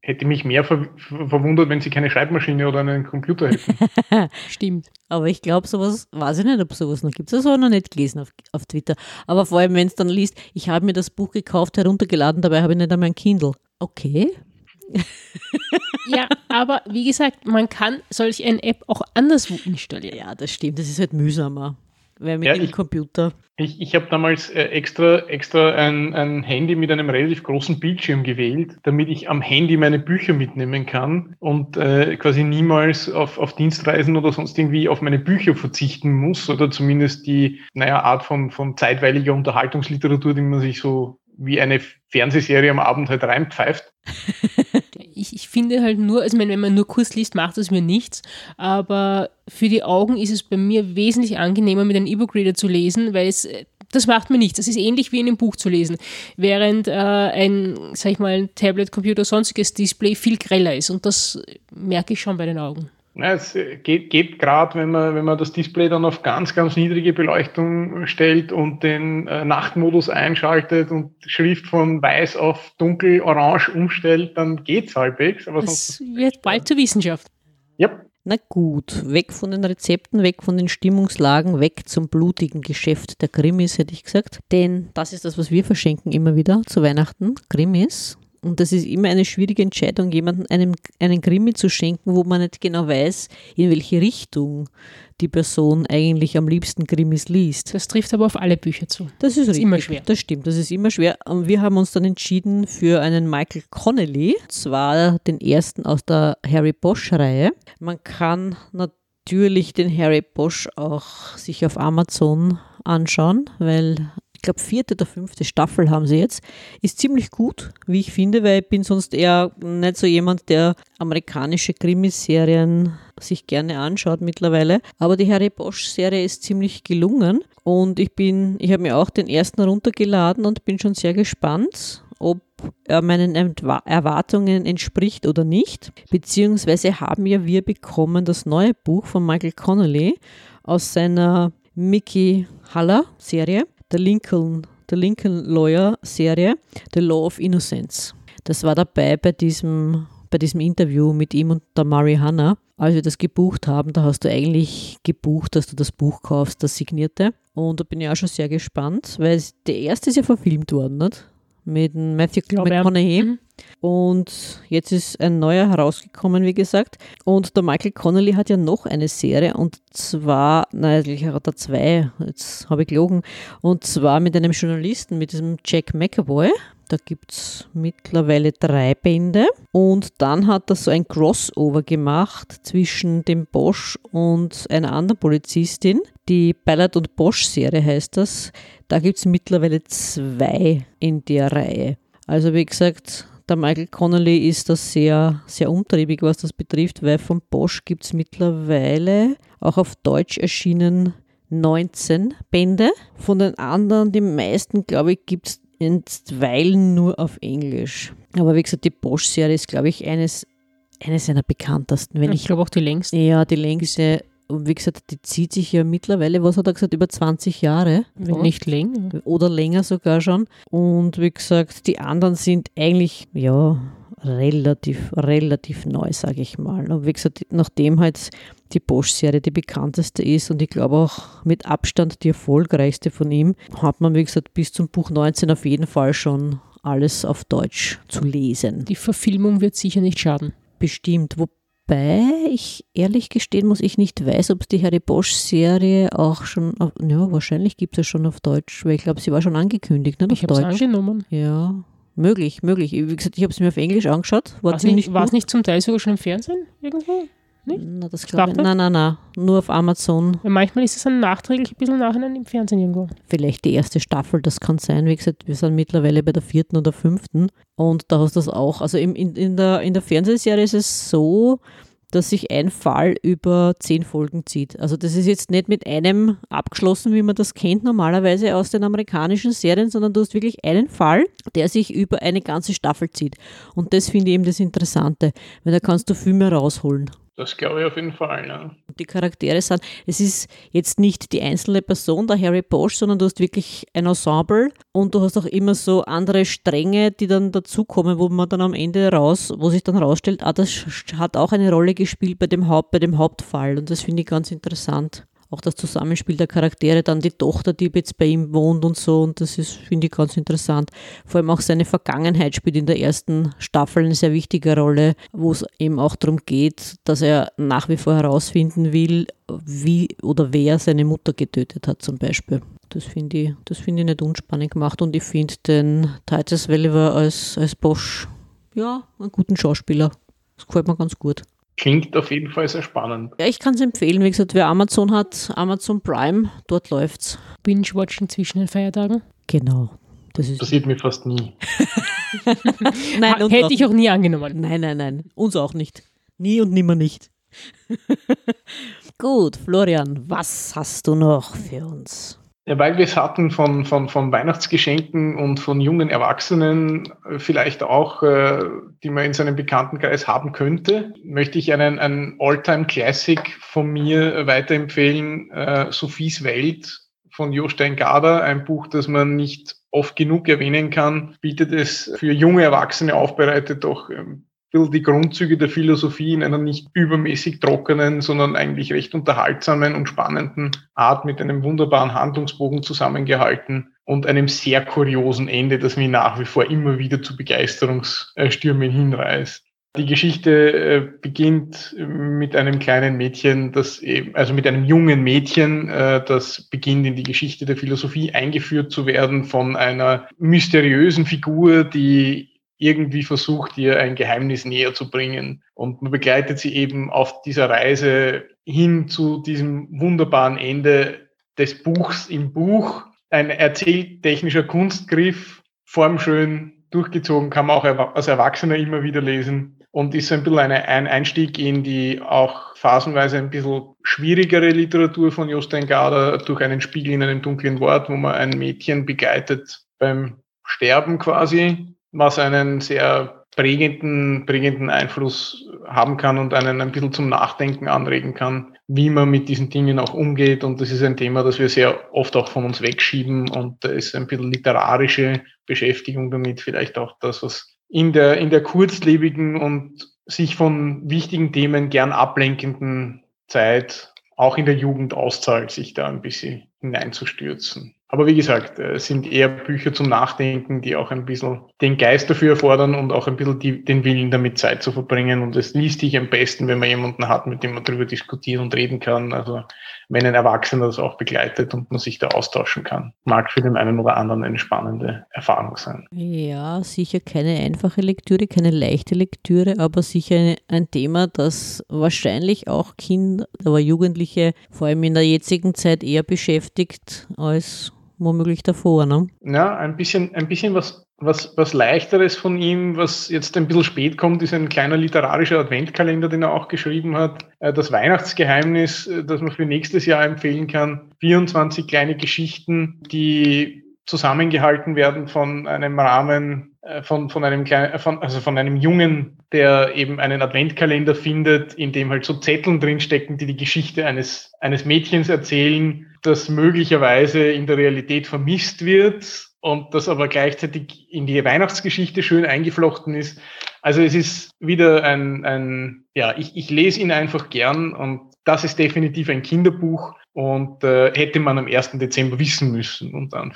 Hätte mich mehr ver ver- verwundert, wenn sie keine Schreibmaschine oder einen Computer hätten. [laughs] Stimmt. Aber ich glaube, sowas, weiß ich nicht, ob sowas noch gibt. Das habe ich noch nicht gelesen auf, auf Twitter. Aber vor allem, wenn es dann liest, ich habe mir das Buch gekauft, heruntergeladen, dabei habe ich nicht einmal ein Kindle. Okay. [laughs] Ja, aber wie gesagt, man kann solch eine App auch anderswo installieren. Ja, das stimmt, das ist halt mühsamer. Weil mit Ja, dem ich- Computer. Ich, ich habe damals äh, extra, extra ein, ein Handy mit einem relativ großen Bildschirm gewählt, damit ich am Handy meine Bücher mitnehmen kann und äh, quasi niemals auf, auf Dienstreisen oder sonst irgendwie auf meine Bücher verzichten muss oder zumindest die naja, Art von, von zeitweiliger Unterhaltungsliteratur, die man sich so wie eine Fernsehserie am Abend halt reinpfeift. [laughs] Ich ich, finde halt nur, also wenn man nur kurz liest, macht das mir nichts, aber für die Augen ist es bei mir wesentlich angenehmer, mit einem E-Book-Reader zu lesen, weil es das macht mir nichts. Das ist ähnlich wie in einem Buch zu lesen. Während äh, ein, sag ich mal, ein Tablet, Computer, sonstiges Display viel greller ist. Und das merke ich schon bei den Augen. Ja, es geht, geht gerade, wenn man, wenn man das Display dann auf ganz, ganz niedrige Beleuchtung stellt und den äh, Nachtmodus einschaltet und Schrift von weiß auf dunkel-orange umstellt, dann geht's halbwegs. Aber es wird bald zur Wissenschaft. Ja. Na gut, weg von den Rezepten, weg von den Stimmungslagen, weg zum blutigen Geschäft der Krimis, hätte ich gesagt. Denn das ist das, was wir verschenken immer wieder zu Weihnachten. Krimis. Und das ist immer eine schwierige Entscheidung, jemandem einen, einen Krimi zu schenken, wo man nicht genau weiß, in welche Richtung die Person eigentlich am liebsten Krimis liest. Das trifft aber auf alle Bücher zu. Das ist, das ist immer schwer. Das stimmt, das ist immer schwer. Und wir haben uns dann entschieden für einen Michael Connelly, zwar den ersten aus der Harry Bosch-Reihe. Man kann natürlich den Harry Bosch auch sich auf Amazon anschauen, weil ich glaube, vierte oder fünfte Staffel haben sie jetzt. Ist ziemlich gut, wie ich finde, weil ich bin sonst eher nicht so jemand, der amerikanische Krimiserien sich gerne anschaut mittlerweile. Aber die Harry Bosch-Serie ist ziemlich gelungen und ich bin, ich habe mir auch den ersten runtergeladen und bin schon sehr gespannt, ob er meinen Erwartungen entspricht oder nicht. Beziehungsweise haben ja wir bekommen das neue Buch von Michael Connolly aus seiner Mickey Haller Serie der Lincoln, der Lincoln Lawyer Serie, The Law of Innocence. Das war dabei bei diesem, bei diesem Interview mit ihm und der Murray Hanna. Als wir das gebucht haben, da hast du eigentlich gebucht, dass du das Buch kaufst, das signierte. Und da bin ich auch schon sehr gespannt, weil der erste ist ja verfilmt worden, nicht? Mit Matthew McConaughey. Und jetzt ist ein neuer herausgekommen, wie gesagt. Und der Michael Connolly hat ja noch eine Serie und zwar, naja, eigentlich hat er zwei, jetzt habe ich gelogen, und zwar mit einem Journalisten, mit diesem Jack McAvoy. Da gibt es mittlerweile drei Bände. Und dann hat er so ein Crossover gemacht zwischen dem Bosch und einer anderen Polizistin. Die Ballard und Bosch-Serie heißt das. Da gibt es mittlerweile zwei in der Reihe. Also wie gesagt, der Michael Connolly ist da sehr, sehr umtriebig, was das betrifft, weil von Bosch gibt es mittlerweile auch auf Deutsch erschienen 19 Bände. Von den anderen, die meisten, glaube ich, gibt es einstweilen nur auf Englisch. Aber wie gesagt, die Bosch-Serie ist, glaube ich, eines, eines seiner bekanntesten. Wenn ich, ich glaube auch die längste. Ja, die längste und wie gesagt, die zieht sich ja mittlerweile, was hat er gesagt, über 20 Jahre. Wenn nicht länger. Oder länger sogar schon. Und wie gesagt, die anderen sind eigentlich, ja, relativ, relativ neu, sage ich mal. Und wie gesagt, nachdem halt die Bosch-Serie die bekannteste ist und ich glaube auch mit Abstand die erfolgreichste von ihm, hat man, wie gesagt, bis zum Buch 19 auf jeden Fall schon alles auf Deutsch zu lesen. Die Verfilmung wird sicher nicht schaden. Bestimmt. Wo, Wobei ich ehrlich gestehen muss, ich nicht weiß, ob es die Harry Bosch-Serie auch schon, auf, ja, wahrscheinlich gibt es schon auf Deutsch, weil ich glaube, sie war schon angekündigt, nicht ich auf Deutsch. angenommen. Ja, möglich, möglich. Wie gesagt, ich habe es mir auf Englisch angeschaut. War es nicht, nicht zum Teil sogar schon im Fernsehen irgendwo? Nicht? Na, das glaube ich. Nein, nein, nein. Nur auf Amazon. Ja, manchmal ist es dann nachträglich ein bisschen nachher im Fernsehen irgendwo. Vielleicht die erste Staffel, das kann sein. Wie gesagt, wir sind mittlerweile bei der vierten oder fünften. Und da hast du das auch. Also in, in, der, in der Fernsehserie ist es so, dass sich ein Fall über zehn Folgen zieht. Also das ist jetzt nicht mit einem abgeschlossen, wie man das kennt normalerweise aus den amerikanischen Serien, sondern du hast wirklich einen Fall, der sich über eine ganze Staffel zieht. Und das finde ich eben das Interessante, weil da kannst du viel mehr rausholen. Das glaube ich auf jeden Fall, ja. Die Charaktere sind, es ist jetzt nicht die einzelne Person, der Harry Bosch, sondern du hast wirklich ein Ensemble und du hast auch immer so andere Stränge, die dann dazukommen, wo man dann am Ende raus, wo sich dann rausstellt, ah, das hat auch eine Rolle gespielt bei dem Haupt, bei dem Hauptfall und das finde ich ganz interessant auch das Zusammenspiel der Charaktere, dann die Tochter, die jetzt bei ihm wohnt und so. Und das ist, finde ich, ganz interessant. Vor allem auch seine Vergangenheit spielt in der ersten Staffel eine sehr wichtige Rolle, wo es eben auch darum geht, dass er nach wie vor herausfinden will, wie oder wer seine Mutter getötet hat, zum Beispiel. Das finde ich, das ich nicht unspannend gemacht und ich finde den Titus Welliver als, als Bosch, ja, einen guten Schauspieler. Das gefällt mir ganz gut. Klingt auf jeden Fall sehr spannend. Ja, ich kann es empfehlen. Wie gesagt, wer Amazon hat, Amazon Prime, dort läuft's. Binge-Watching zwischen den Feiertagen. Genau. Das ist Passiert mir fast nie. [laughs] nein, Hätte auch, ich auch nie angenommen. nein, nein, nein. Uns auch nicht. Nie und nimmer nicht. [laughs] Gut, Florian, was hast du noch für uns? Ja, weil wir es hatten von, von, von Weihnachtsgeschenken und von jungen Erwachsenen äh, vielleicht auch, äh, die man in seinem Bekanntenkreis haben könnte, möchte ich einen, einen All-Time-Classic von mir weiterempfehlen, äh, Sophies Welt von Jostein Gader, ein Buch, das man nicht oft genug erwähnen kann, bietet es für junge Erwachsene aufbereitet doch ähm, bisschen die Grundzüge der Philosophie in einer nicht übermäßig trockenen, sondern eigentlich recht unterhaltsamen und spannenden Art mit einem wunderbaren Handlungsbogen zusammengehalten und einem sehr kuriosen Ende, das mich nach wie vor immer wieder zu Begeisterungsstürmen hinreißt. Die Geschichte äh, beginnt mit einem kleinen Mädchen, das eben, also mit einem jungen Mädchen, äh, das beginnt in die Geschichte der Philosophie eingeführt zu werden von einer mysteriösen Figur, die irgendwie versucht, ihr ein Geheimnis näher zu bringen. Und man begleitet sie eben auf dieser Reise hin zu diesem wunderbaren Ende des Buchs im Buch. Ein erzähltechnischer Kunstgriff, formschön durchgezogen, kann man auch als Erwachsener immer wieder lesen und ist so ein bisschen eine, ein Einstieg in die auch phasenweise ein bisschen schwierigere Literatur von Jostein Gader durch einen Spiegel in einem dunklen Wort, wo man ein Mädchen begleitet beim Sterben quasi was einen sehr prägenden, prägenden Einfluss haben kann und einen ein bisschen zum Nachdenken anregen kann, wie man mit diesen Dingen auch umgeht. Und das ist ein Thema, das wir sehr oft auch von uns wegschieben. Und da ist ein bisschen literarische Beschäftigung damit vielleicht auch das, was in der, in der kurzlebigen und sich von wichtigen Themen gern ablenkenden Zeit auch in der Jugend auszahlt, sich da ein bisschen hineinzustürzen. Aber wie gesagt, es sind eher Bücher zum Nachdenken, die auch ein bisschen den Geist dafür erfordern und auch ein bisschen die, den Willen damit Zeit zu verbringen. Und es liest sich am besten, wenn man jemanden hat, mit dem man darüber diskutieren und reden kann. Also wenn ein Erwachsener das auch begleitet und man sich da austauschen kann. Mag für den einen oder anderen eine spannende Erfahrung sein. Ja, sicher keine einfache Lektüre, keine leichte Lektüre, aber sicher ein Thema, das wahrscheinlich auch Kinder, aber Jugendliche vor allem in der jetzigen Zeit eher beschäftigt als womöglich davor. Ne? Ja, ein bisschen, ein bisschen was, was, was leichteres von ihm, was jetzt ein bisschen spät kommt, ist ein kleiner literarischer Adventkalender, den er auch geschrieben hat. Äh, Das Weihnachtsgeheimnis, äh, das man für nächstes Jahr empfehlen kann. 24 kleine Geschichten, die zusammengehalten werden von einem Rahmen, äh, von, von einem kleinen, von, also von einem Jungen, der eben einen Adventkalender findet, in dem halt so Zetteln drinstecken, die die Geschichte eines, eines Mädchens erzählen, das möglicherweise in der Realität vermisst wird und das aber gleichzeitig in die Weihnachtsgeschichte schön eingeflochten ist. Also es ist wieder ein, ein ja, ich, ich lese ihn einfach gern und das ist definitiv ein Kinderbuch und äh, hätte man am 1. Dezember wissen müssen und dann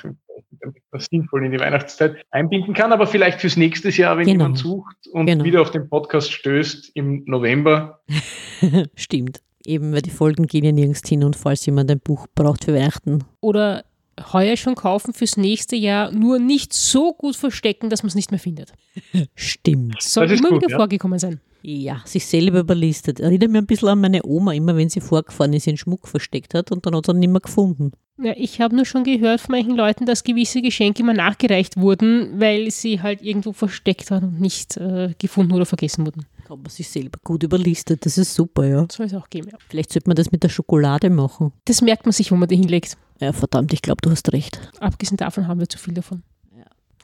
damit man sinnvoll in die Weihnachtszeit einbinden kann, aber vielleicht fürs nächste Jahr, wenn Genau. jemand sucht und Genau. wieder auf den Podcast stößt im November, [laughs] Stimmt. Eben, weil die Folgen gehen ja nirgends hin und falls jemand ein Buch braucht für Weihnachten, Oder heuer schon kaufen fürs nächste Jahr, nur nicht so gut verstecken, dass man es nicht mehr findet. [laughs] stimmt. Soll immer gut, wieder ja. vorgekommen sein. Ja, sich selber überlistet. Erinnert mich ein bisschen an meine Oma, immer wenn sie vorgefahren ist, ihren Schmuck versteckt hat und dann hat sie ihn nicht mehr gefunden. Ja, ich habe nur schon gehört von manchen Leuten, dass gewisse Geschenke immer nachgereicht wurden, weil sie halt irgendwo versteckt waren und nicht äh, gefunden oder vergessen wurden. Hat man sich selber gut überlistet, das ist super, ja. Soll es auch geben, ja. Vielleicht sollte man das mit der Schokolade machen. Das merkt man sich, wo man die hinlegt. Ja, verdammt, ich glaube, du hast recht. Abgesehen davon haben wir zu viel davon.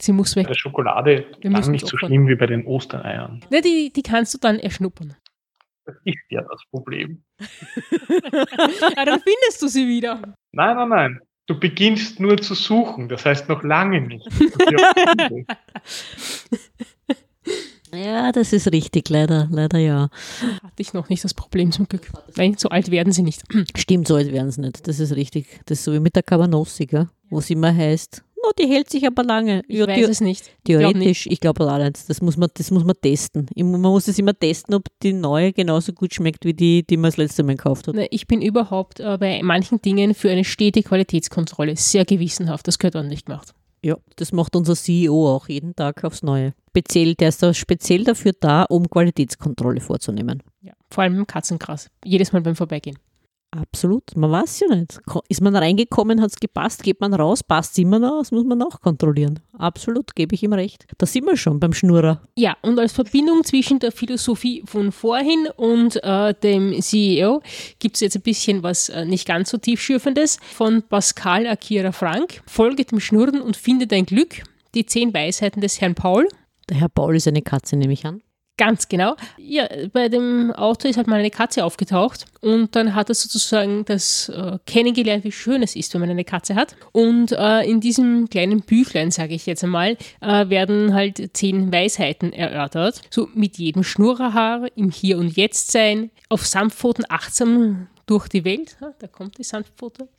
Sie muss bei weg. der Schokolade Wir lang müssen nicht so opfern. schlimm wie bei den Ostereiern. Ne, die, die kannst du dann erschnuppern. Das ist ja das Problem. [laughs] ja, dann findest du sie wieder. Nein, nein, nein. Du beginnst nur zu suchen, das heißt noch lange nicht. [laughs] [laughs] Ja, das ist richtig, leider, leider ja. Hatte ich noch nicht das Problem zum Glück. Nein, so alt werden sie nicht. [clears throat] Stimmt, so alt werden sie nicht, das ist richtig. Das ist so wie mit der Cabanossi, gell? wo es immer heißt, no, die hält sich aber lange. Ich ja, weiß es nicht. Ich glaub nicht. theoretisch, ich glaube auch nicht. Das muss, man, das muss man testen. Man muss es immer testen, ob die neue genauso gut schmeckt wie die, die man das letzte Mal gekauft hat. Ne, Ich bin überhaupt äh, bei manchen Dingen für eine stete Qualitätskontrolle sehr gewissenhaft. Das gehört ordentlich gemacht. Ja, das macht unser CEO auch jeden Tag aufs Neue. Speziell, der ist da speziell dafür da, um Qualitätskontrolle vorzunehmen. Ja. Vor allem im Katzengras. Jedes Mal beim Vorbeigehen. Absolut, man weiß ja nicht. Ist man reingekommen, hat es gepasst, geht man raus, passt es immer noch, das muss man auch kontrollieren. Absolut, gebe ich ihm recht. Da sind wir schon beim Schnurrer. Ja, und als Verbindung zwischen der Philosophie von vorhin und äh, dem CEO gibt es jetzt ein bisschen was äh, nicht ganz so tiefschürfendes von Pascal Akira Frank. Folge dem Schnurren und finde dein Glück. Die zehn Weisheiten des Herrn Paul. Der Herr Paul ist eine Katze, nehme ich an. Ganz genau. Ja, bei dem Auto ist halt mal eine Katze aufgetaucht und dann hat er sozusagen das äh, kennengelernt, wie schön es ist, wenn man eine Katze hat. Und äh, in diesem kleinen Büchlein, sage ich jetzt einmal, äh, werden halt zehn Weisheiten erörtert. So mit jedem Schnurrerhaar, im Hier und Jetzt sein, auf Sanftpfoten achtsam durch die Welt, da kommt die Sanftpfote,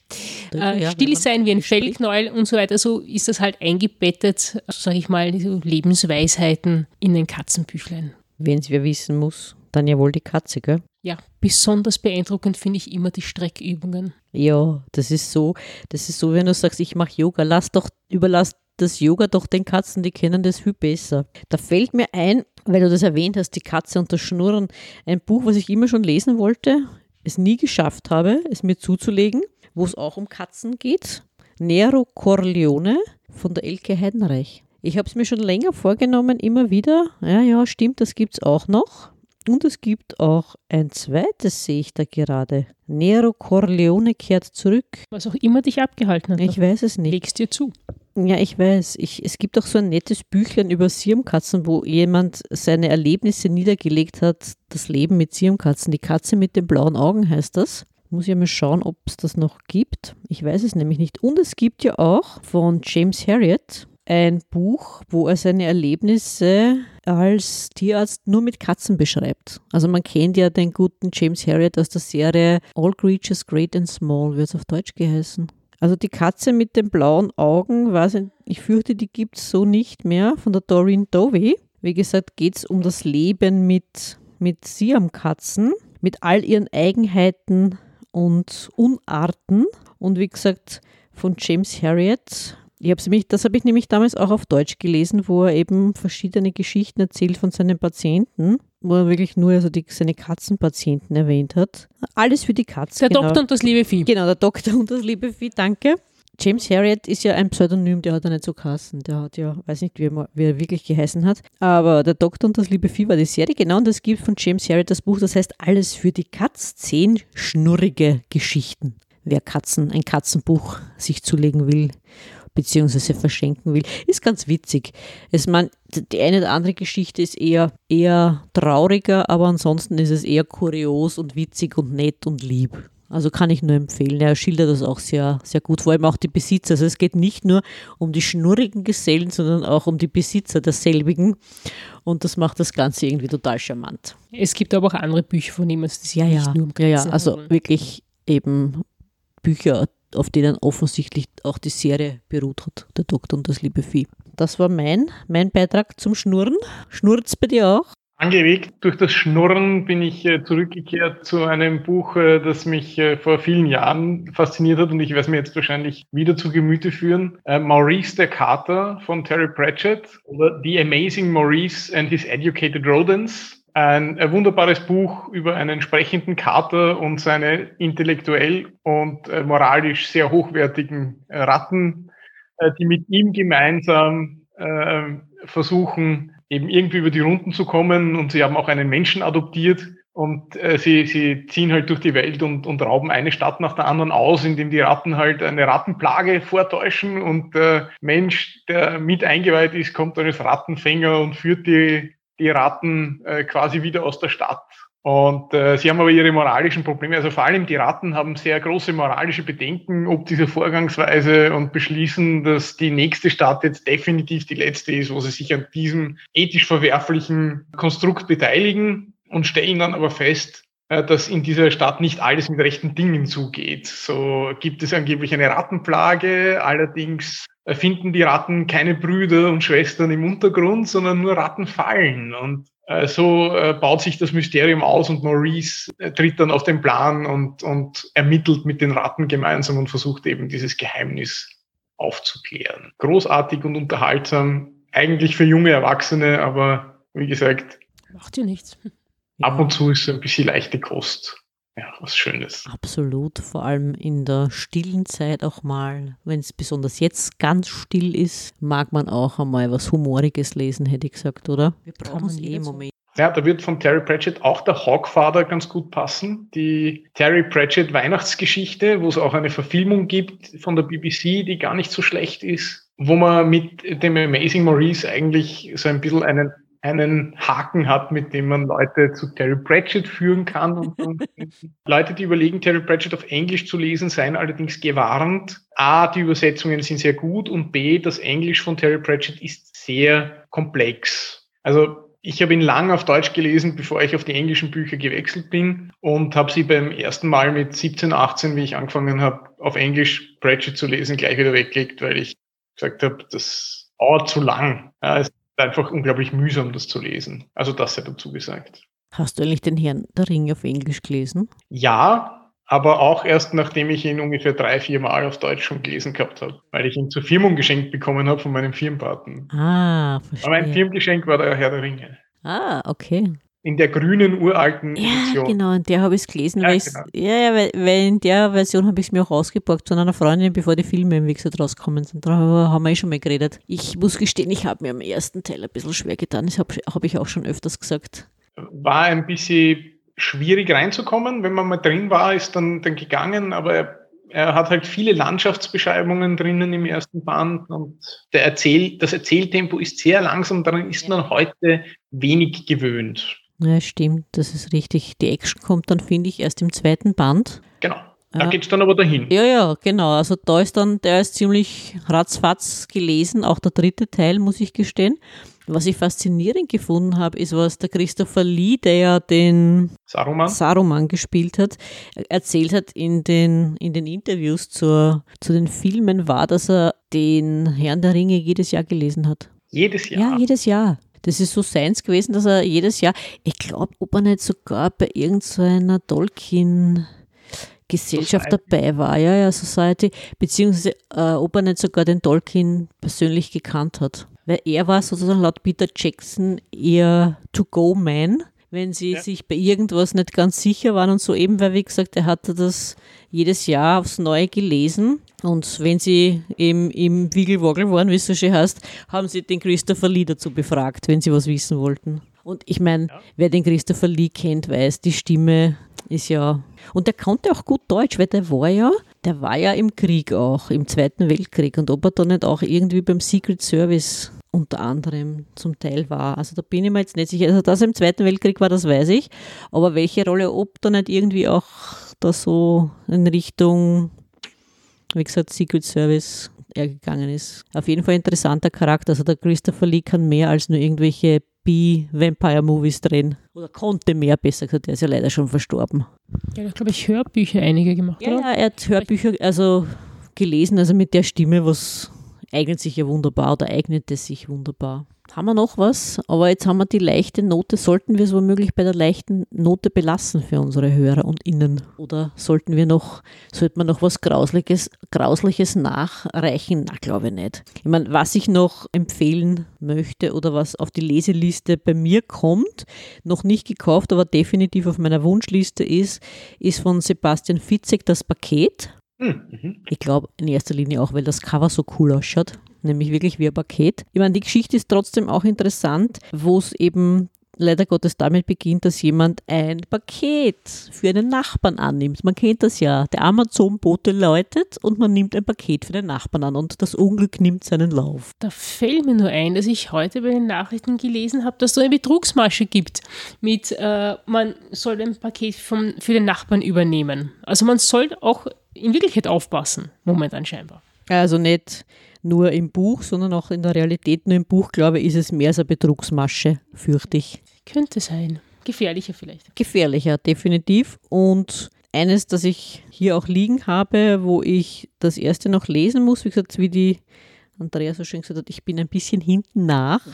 äh, ja, still sein wie ein Fellknäuel und so weiter. So ist das halt eingebettet, so sage ich mal, so Lebensweisheiten in ein Katzenbüchlein. Wenn es wer wissen muss, dann ja wohl die Katze, gell? Ja, besonders beeindruckend finde ich immer die Streckübungen. Ja, das ist so, das ist so, wenn du sagst, ich mache Yoga, lass doch, überlass das Yoga doch den Katzen, die kennen das viel besser. Da fällt mir ein, weil du das erwähnt hast, die Katze und das Schnurren, ein Buch, was ich immer schon lesen wollte, es nie geschafft habe, es mir zuzulegen, wo es auch um Katzen geht. Nero Corleone von der Elke Heidenreich. Ich habe es mir schon länger vorgenommen, immer wieder. Ja, ja, stimmt, das gibt es auch noch. Und es gibt auch ein zweites, sehe ich da gerade. Nero Corleone kehrt zurück. Was auch immer dich abgehalten hat. Ich weiß es nicht. Legst dir zu. Ja, ich weiß. Ich, es gibt auch so ein nettes Büchlein über Siamkatzen, wo jemand seine Erlebnisse niedergelegt hat. Das Leben mit Siamkatzen. Die Katze mit den blauen Augen heißt das. Muss ich mal schauen, ob es das noch gibt. Ich weiß es nämlich nicht. Und es gibt ja auch von James Harriet ein Buch, wo er seine Erlebnisse als Tierarzt nur mit Katzen beschreibt. Also man kennt ja den guten James Harriet aus der Serie All Creatures Great and Small, wird es auf Deutsch geheißen. Also die Katze mit den blauen Augen, ich fürchte, die gibt es so nicht mehr, von der Doreen Dovey. Wie gesagt, geht es um das Leben mit, mit Siamkatzen, mit all ihren Eigenheiten und Unarten. Und wie gesagt, von James Harriet ich hab's mich, das habe ich nämlich damals auch auf Deutsch gelesen, wo er eben verschiedene Geschichten erzählt von seinen Patienten, wo er wirklich nur also die, seine Katzenpatienten erwähnt hat. Alles für die Katze. Der genau. Doktor und das liebe Vieh. Genau, der Doktor und das liebe Vieh, danke. James Harriet ist ja ein Pseudonym, der hat ja nicht so geheißen. Der hat ja, weiß nicht, wie er, wie er, wirklich geheißen hat. Aber der Doktor und das liebe Vieh war die Serie, genau. Und es gibt von James Harriet das Buch, das heißt Alles für die Katz. Zehn schnurrige Geschichten. Wer Katzen, ein Katzenbuch sich zulegen will beziehungsweise verschenken will. Ist ganz witzig. Es man, die eine oder andere Geschichte ist eher, eher trauriger, aber ansonsten ist es eher kurios und witzig und nett und lieb. Also kann ich nur empfehlen. Er schildert das auch sehr, sehr gut, vor allem auch die Besitzer. Also es geht nicht nur um die schnurrigen Gesellen, sondern auch um die Besitzer derselbigen. Und das macht das Ganze irgendwie total charmant. Es gibt aber auch andere Bücher von ihm, also ja, ja, um ja, ja, also wirklich eben Bücher, auf denen offensichtlich auch die Serie beruht hat, der Doktor und das liebe Vieh. Das war mein, mein Beitrag zum Schnurren. Schnurrt's bei dir auch? Angeregt durch das Schnurren bin ich äh, zurückgekehrt zu einem Buch, äh, das mich äh, vor vielen Jahren fasziniert hat und ich werde es mir jetzt wahrscheinlich wieder zu Gemüte führen. Maurice der Kater von Terry Pratchett oder The Amazing Maurice and His Educated Rodents ein, wunderbares Buch über einen sprechenden Kater und seine intellektuell und äh, moralisch sehr hochwertigen äh, Ratten, äh, die mit ihm gemeinsam äh, versuchen, eben irgendwie über die Runden zu kommen. Und sie haben auch einen Menschen adoptiert. Und sie, sie ziehen halt durch die Welt und, und rauben eine Stadt nach der anderen aus, indem die Ratten halt eine Rattenplage vortäuschen. Und der Mensch, der mit eingeweiht ist, kommt als Rattenfänger und führt die die Ratten äh, quasi wieder aus der Stadt. Und äh, sie haben aber ihre moralischen Probleme. Also vor allem die Ratten haben sehr große moralische Bedenken ob dieser Vorgangsweise und beschließen, dass die nächste Stadt jetzt definitiv die letzte ist, wo sie sich an diesem ethisch verwerflichen Konstrukt beteiligen und stellen dann aber fest, äh, dass in dieser Stadt nicht alles mit rechten Dingen zugeht. So gibt es angeblich eine Rattenplage, allerdings finden die Ratten keine Brüder und Schwestern im Untergrund, sondern nur Rattenfallen. Und äh, so äh, baut sich das Mysterium aus und Maurice äh, tritt dann auf den Plan und, und ermittelt mit den Ratten gemeinsam und versucht eben dieses Geheimnis aufzuklären. Großartig und unterhaltsam, eigentlich für junge Erwachsene, aber wie gesagt, macht ja nichts. Ab und zu ist es ein bisschen leichte Kost ja, was Schönes. Absolut, vor allem in der stillen Zeit auch mal, wenn es besonders jetzt ganz still ist, mag man auch einmal was Humoriges lesen, hätte ich gesagt, oder? Wir brauchen es eh im Moment. Ja, da wird von Terry Pratchett auch der Hawkfather ganz gut passen. Die Terry Pratchett Weihnachtsgeschichte, wo es auch eine Verfilmung gibt von der BBC, die gar nicht so schlecht ist, wo man mit dem Amazing Maurice eigentlich so ein bisschen einen einen Haken hat, mit dem man Leute zu Terry Pratchett führen kann. Und, und [laughs] Leute, die überlegen, Terry Pratchett auf Englisch zu lesen, seien allerdings gewarnt. A, die Übersetzungen sind sehr gut und B, das Englisch von Terry Pratchett ist sehr komplex. Also ich habe ihn lang auf Deutsch gelesen, bevor ich auf die englischen Bücher gewechselt bin und habe sie beim ersten Mal mit 17, 18, wie ich angefangen habe, auf Englisch Pratchett zu lesen, gleich wieder weggelegt, weil ich gesagt habe, das dauert zu lang. Ja, es einfach unglaublich mühsam, das zu lesen. Also das sei dazu gesagt. Hast du eigentlich den Herrn der Ringe auf Englisch gelesen? Ja, aber auch erst nachdem ich ihn ungefähr drei, vier Mal auf Deutsch schon gelesen gehabt habe, weil ich ihn zur Firmung geschenkt bekommen habe von meinem Firmenpaten. Ah, verstehe. Aber mein Firmengeschenk war der Herr der Ringe. Ah, okay in der grünen uralten Edition. Ja, genau, in der habe ich es gelesen, ja, weil, genau. ja, ja, weil, weil, in der Version habe ich es mir auch ausgeborgt von einer Freundin, bevor die Filme im Wechsel rauskommen sind. Da haben wir eh schon mal geredet. Ich muss gestehen, ich habe mir am ersten Teil ein bisschen schwer getan. Das habe hab ich auch schon öfters gesagt. War ein bisschen schwierig reinzukommen. Wenn man mal drin war, ist dann, dann gegangen, aber er, er hat halt viele Landschaftsbeschreibungen drinnen im ersten Band und der Erzähl, das Erzähltempo ist sehr langsam, daran ist man heute wenig gewöhnt. Ja, stimmt, das ist richtig. Die Action kommt dann, finde ich, erst im zweiten Band. Genau. Da ja. geht es dann aber dahin. Ja, ja, genau. Also da ist dann, der ist ziemlich ratzfatz gelesen, auch der dritte Teil, muss ich gestehen. Was ich faszinierend gefunden habe, ist, was der Christopher Lee, der ja den Saruman, Saruman gespielt hat, erzählt hat in den, in den Interviews zur, zu den Filmen, war, dass er den Herrn der Ringe jedes Jahr gelesen hat. Jedes Jahr? Ja, jedes Jahr. Das ist so seins gewesen, dass er jedes Jahr, ich glaube, ob er nicht sogar bei irgendeiner so Tolkien Gesellschaft dabei war, ja, ja, Society, beziehungsweise äh, ob er nicht sogar den Tolkien persönlich gekannt hat. Weil er war sozusagen laut Peter Jackson eher To-Go-Man, wenn sie ja. sich bei irgendwas nicht ganz sicher waren und so eben, weil wie gesagt, er hatte das jedes Jahr aufs Neue gelesen und wenn sie eben im Wiegelwoggle waren, wie es so schön heißt, haben sie den Christopher Lee dazu befragt, wenn sie was wissen wollten. Und ich meine, ja. wer den Christopher Lee kennt, weiß, die Stimme ist ja. Und der konnte auch gut Deutsch, weil der war ja, der war ja im Krieg auch, im Zweiten Weltkrieg. Und ob er da nicht auch irgendwie beim Secret Service unter anderem zum Teil war. Also da bin ich mir jetzt nicht sicher. Also dass er im Zweiten Weltkrieg war, das weiß ich. Aber welche Rolle, ob da nicht irgendwie auch da so in Richtung wie gesagt, Secret Service er gegangen ist. Auf jeden Fall interessanter Charakter. Also der Christopher Lee kann mehr als nur irgendwelche B-Vampire-Movies drehen. Oder konnte mehr, besser gesagt. Er ist ja leider schon verstorben. Ja, da glaube ich Hörbücher einige gemacht, ja, oder? Ja, er hat Hörbücher also gelesen, also mit der Stimme, was eignet sich ja wunderbar oder eignete sich wunderbar. Haben wir noch was? Aber jetzt haben wir die leichte Note. Sollten wir es womöglich bei der leichten Note belassen für unsere Hörer und Innen? Oder sollten wir noch, sollte man noch was Grausliches, Grausliches nachreichen? Na, glaube ich nicht. Ich meine, was ich noch empfehlen möchte oder was auf die Leseliste bei mir kommt, noch nicht gekauft, aber definitiv auf meiner Wunschliste ist, ist von Sebastian Fitzek das Paket. Hm, mhm. Ich glaube in erster Linie auch, weil das Cover so cool ausschaut, nämlich wirklich wie ein Paket. Ich meine, die Geschichte ist trotzdem auch interessant, wo es eben leider Gottes damit beginnt, dass jemand ein Paket für einen Nachbarn annimmt. Man kennt das ja. Der Amazon-Bote läutet und man nimmt ein Paket für den Nachbarn an und das Unglück nimmt seinen Lauf. Da fällt mir nur ein, dass ich heute bei den Nachrichten gelesen habe, dass es so eine Betrugsmasche gibt mit, äh, man soll ein Paket vom, für den Nachbarn übernehmen. Also man soll auch in Wirklichkeit aufpassen, momentan scheinbar. Also nicht nur im Buch, sondern auch in der Realität. Nur im Buch, glaube ich, ist es mehr als eine Betrugsmasche, fürchte ich. Könnte sein. Gefährlicher vielleicht. Gefährlicher, definitiv. Und eines, das ich hier auch liegen habe, wo ich das erste noch lesen muss, wie gesagt, wie die Andrea so schön gesagt hat, ich bin ein bisschen hinten nach,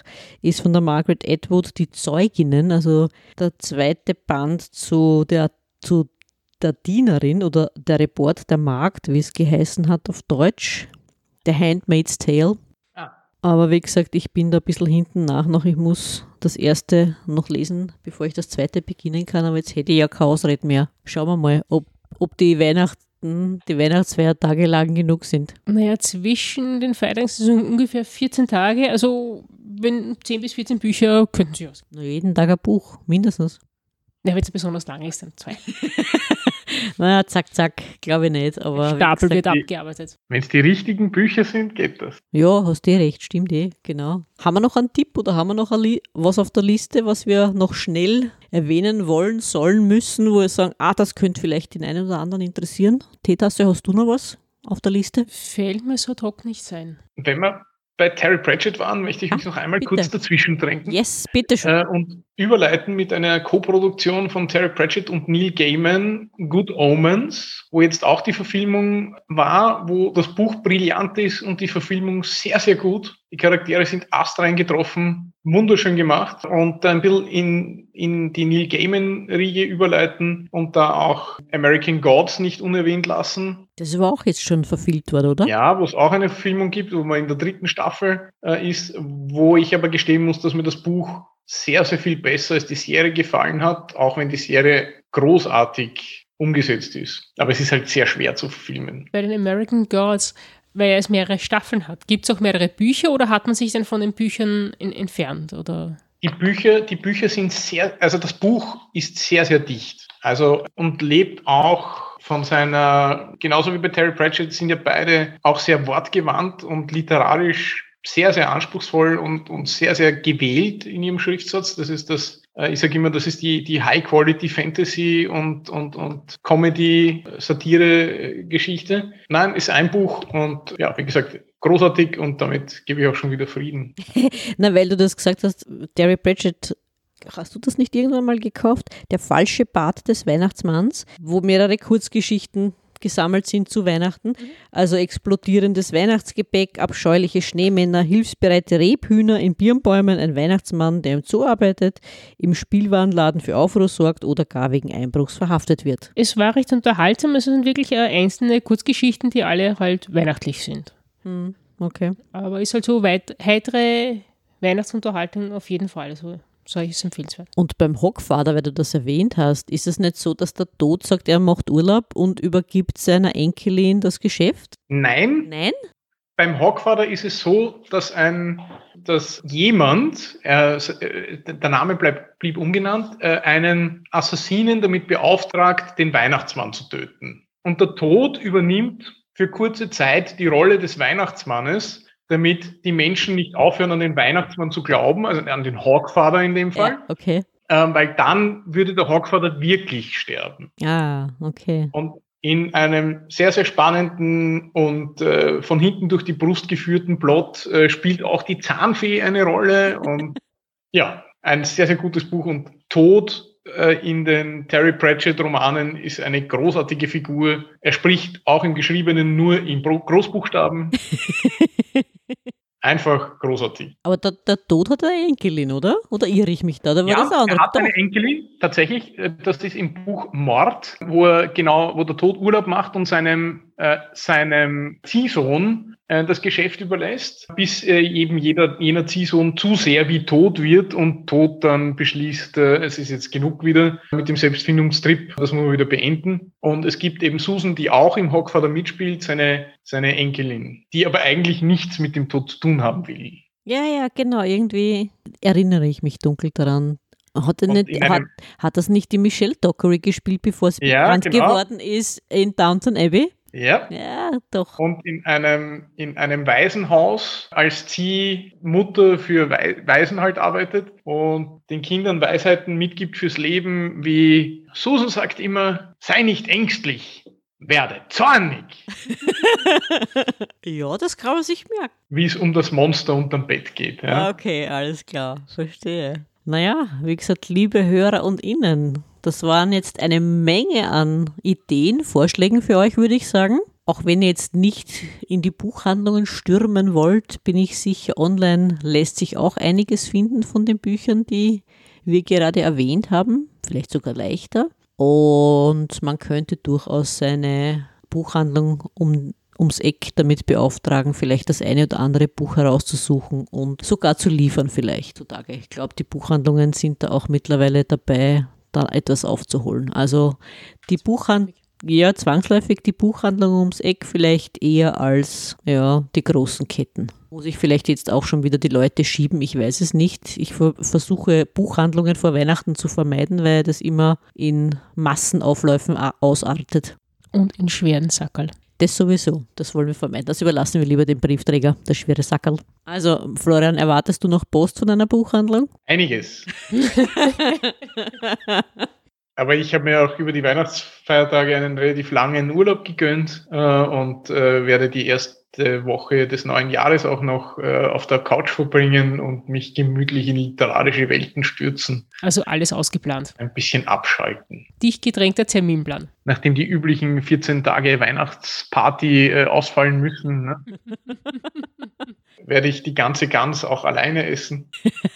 ist von der Margaret Atwood Die Zeuginnen, also der zweite Band zu der, zu der Dienerin oder der Report der Magd, wie es geheißen hat auf Deutsch, The Handmaid's Tale. Ah. Aber wie gesagt, ich bin da ein bisschen hinten nach noch. Ich muss das erste noch lesen, bevor ich das zweite beginnen kann. Aber jetzt hätte ich ja keine Ausrede mehr. Schauen wir mal, ob, ob die Weihnachten, die Weihnachtsfeiertage lang genug sind. Naja, zwischen den es ungefähr 14 Tage. Also, wenn 10 bis 14 Bücher könnten sie aus. Jeden Tag ein Buch, mindestens. Ja, wenn es besonders lang ist, dann zwei. [laughs] naja, zack, zack, glaube ich nicht. Aber Stapel wird abgearbeitet. Wenn es die richtigen Bücher sind, geht das. Ja, hast du recht, stimmt eh, genau. Haben wir noch einen Tipp oder haben wir noch was auf der Liste, was wir noch schnell erwähnen wollen, sollen, müssen, wo wir sagen, ah, das könnte vielleicht den einen oder anderen interessieren? Teetasse, hast du noch was auf der Liste? Fällt mir so ad hoc nicht sein. Wenn wir bei Terry Pratchett waren, möchte ich mich noch einmal bitte. kurz dazwischen drängen. Yes, bitteschön. Äh, und überleiten mit einer Co-Produktion von Terry Pratchett und Neil Gaiman, Good Omens, wo jetzt auch die Verfilmung war, wo das Buch brillant ist und die Verfilmung sehr, sehr gut. Die Charaktere sind astrein getroffen, wunderschön gemacht und ein bisschen in, in die Neil Gaiman-Riege überleiten und da auch American Gods nicht unerwähnt lassen. Das aber auch jetzt schon verfilmt worden, oder? Ja, wo es auch eine Verfilmung gibt, wo man in der dritten Staffel äh, ist, wo ich aber gestehen muss, dass mir das Buch sehr, sehr viel besser als die Serie gefallen hat, auch wenn die Serie großartig umgesetzt ist. Aber es ist halt sehr schwer zu filmen. Bei den American Gods, weil es mehrere Staffeln hat, gibt es auch mehrere Bücher oder hat man sich dann von den Büchern in, entfernt? Oder? Die Bücher, die Bücher sind sehr, also das Buch ist sehr, sehr dicht. Also und lebt auch von seiner, genauso wie bei Terry Pratchett sind ja beide auch sehr wortgewandt und literarisch sehr, sehr anspruchsvoll und, und sehr, sehr gewählt in ihrem Schriftsatz. Das ist das, äh, ich sage immer, das ist die, die High-Quality-Fantasy und, und, und Comedy-Satire-Geschichte. Nein, ist ein Buch und ja, wie gesagt, großartig und damit gebe ich auch schon wieder Frieden. [laughs] Na, weil du das gesagt hast, Terry Pratchett, hast du das nicht irgendwann mal gekauft? Der falsche Bart des Weihnachtsmanns, wo mehrere Kurzgeschichten gesammelt sind zu Weihnachten. Also explodierendes Weihnachtsgebäck, abscheuliche Schneemänner, hilfsbereite Rebhühner in Birnbäumen, ein Weihnachtsmann, der im Zoo arbeitet, im Spielwarenladen für Aufruhr sorgt oder gar wegen Einbruchs verhaftet wird. Es war recht unterhaltsam, es sind wirklich äh, einzelne Kurzgeschichten, die alle halt weihnachtlich sind. Hm, okay. Aber ist halt so weit, heitere Weihnachtsunterhaltung auf jeden Fall. Also solches empfehlenswert. Und beim Hockvater, weil du das erwähnt hast, ist es nicht so, dass der Tod sagt, er macht Urlaub und übergibt seiner Enkelin das Geschäft? Nein, Nein? Beim Hogfather ist es so, dass ein, dass jemand, äh, der Name bleibt, blieb ungenannt, äh, einen Assassinen damit beauftragt, den Weihnachtsmann zu töten. Und der Tod übernimmt für kurze Zeit die Rolle des Weihnachtsmannes, damit die Menschen nicht aufhören, an den Weihnachtsmann zu glauben, also an den Hogfather in dem Fall, Ja, okay. ähm, weil dann würde der Hogfather wirklich sterben. Ah, okay. Und in einem sehr, sehr spannenden und äh, von hinten durch die Brust geführten Plot äh, spielt auch die Zahnfee eine Rolle. Und [laughs] ja, ein sehr, sehr gutes Buch. Und Tod in den Terry Pratchett-Romanen ist eine großartige Figur. Er spricht auch im Geschriebenen nur in Großbuchstaben. [laughs] Einfach großartig. Aber der, der Tod hat eine Enkelin, oder? Oder irre ich mich da? Da war Ja, das andere. er hat eine Enkelin, tatsächlich. äh, Das ist im Buch Mord, wo er genau, wo der Tod Urlaub macht und seinem, äh, seinem Ziehsohn äh, das Geschäft überlässt, bis äh, eben jeder, jener Ziehsohn zu sehr wie tot wird und Tod dann beschließt, äh, es ist jetzt genug wieder mit dem Selbstfindungstrip, das muss man wieder beenden. Und es gibt eben Susan, die auch im Hockvater mitspielt, seine, seine Enkelin, die aber eigentlich nichts mit dem Tod zu tun haben will. Ja, ja, genau. Irgendwie erinnere ich mich dunkel daran. Hat, er nicht, hat, hat das nicht die Michelle Dockery gespielt, bevor sie Ja, bekannt genau. geworden ist in Downton Abbey? Ja, Ja, doch. und in einem, in einem Waisenhaus als Ziehmutter für Wai- Waisen halt arbeitet und den Kindern Weisheiten mitgibt fürs Leben, wie Susan sagt immer, sei nicht ängstlich, werde zornig, [laughs] Ja, das kann man sich merken. wie es um das Monster unterm Bett geht. Ja. Okay, alles klar, verstehe. Naja, wie gesagt, liebe Hörer und Innen, das waren jetzt eine Menge an Ideen, Vorschlägen für euch, würde ich sagen. Auch wenn ihr jetzt nicht in die Buchhandlungen stürmen wollt, bin ich sicher, online lässt sich auch einiges finden von den Büchern, die wir gerade erwähnt haben, vielleicht sogar leichter. Und man könnte durchaus seine Buchhandlung um ums Eck damit beauftragen, vielleicht das eine oder andere Buch herauszusuchen und sogar zu liefern vielleicht zutage. Ich glaube, die Buchhandlungen sind da auch mittlerweile dabei, da etwas aufzuholen. Also die Buchhandlung ja, zwangsläufig die Buchhandlung ums Eck vielleicht eher als ja, die großen Ketten. Muss ich vielleicht jetzt auch schon wieder die Leute schieben? Ich weiß es nicht. Ich versuche Buchhandlungen vor Weihnachten zu vermeiden, weil das immer in Massenaufläufen ausartet. Und in schweren Sackerl. Das sowieso, das wollen wir vermeiden. Das überlassen wir lieber dem Briefträger, das schwere Sackerl. Also, Florian, erwartest du noch Post von einer Buchhandlung? Einiges. [laughs] Aber ich habe mir auch über die Weihnachtsfeiertage einen relativ langen Urlaub gegönnt äh, und äh, werde die erste Woche des neuen Jahres auch noch äh, auf der Couch verbringen und mich gemütlich in literarische Welten stürzen. Also alles ausgeplant. Ein bisschen abschalten. Dicht gedrängter Terminplan. Nachdem die üblichen 14 Tage Weihnachtsparty äh, ausfallen müssen. Ne? [laughs] werde ich die ganze Gans auch alleine essen.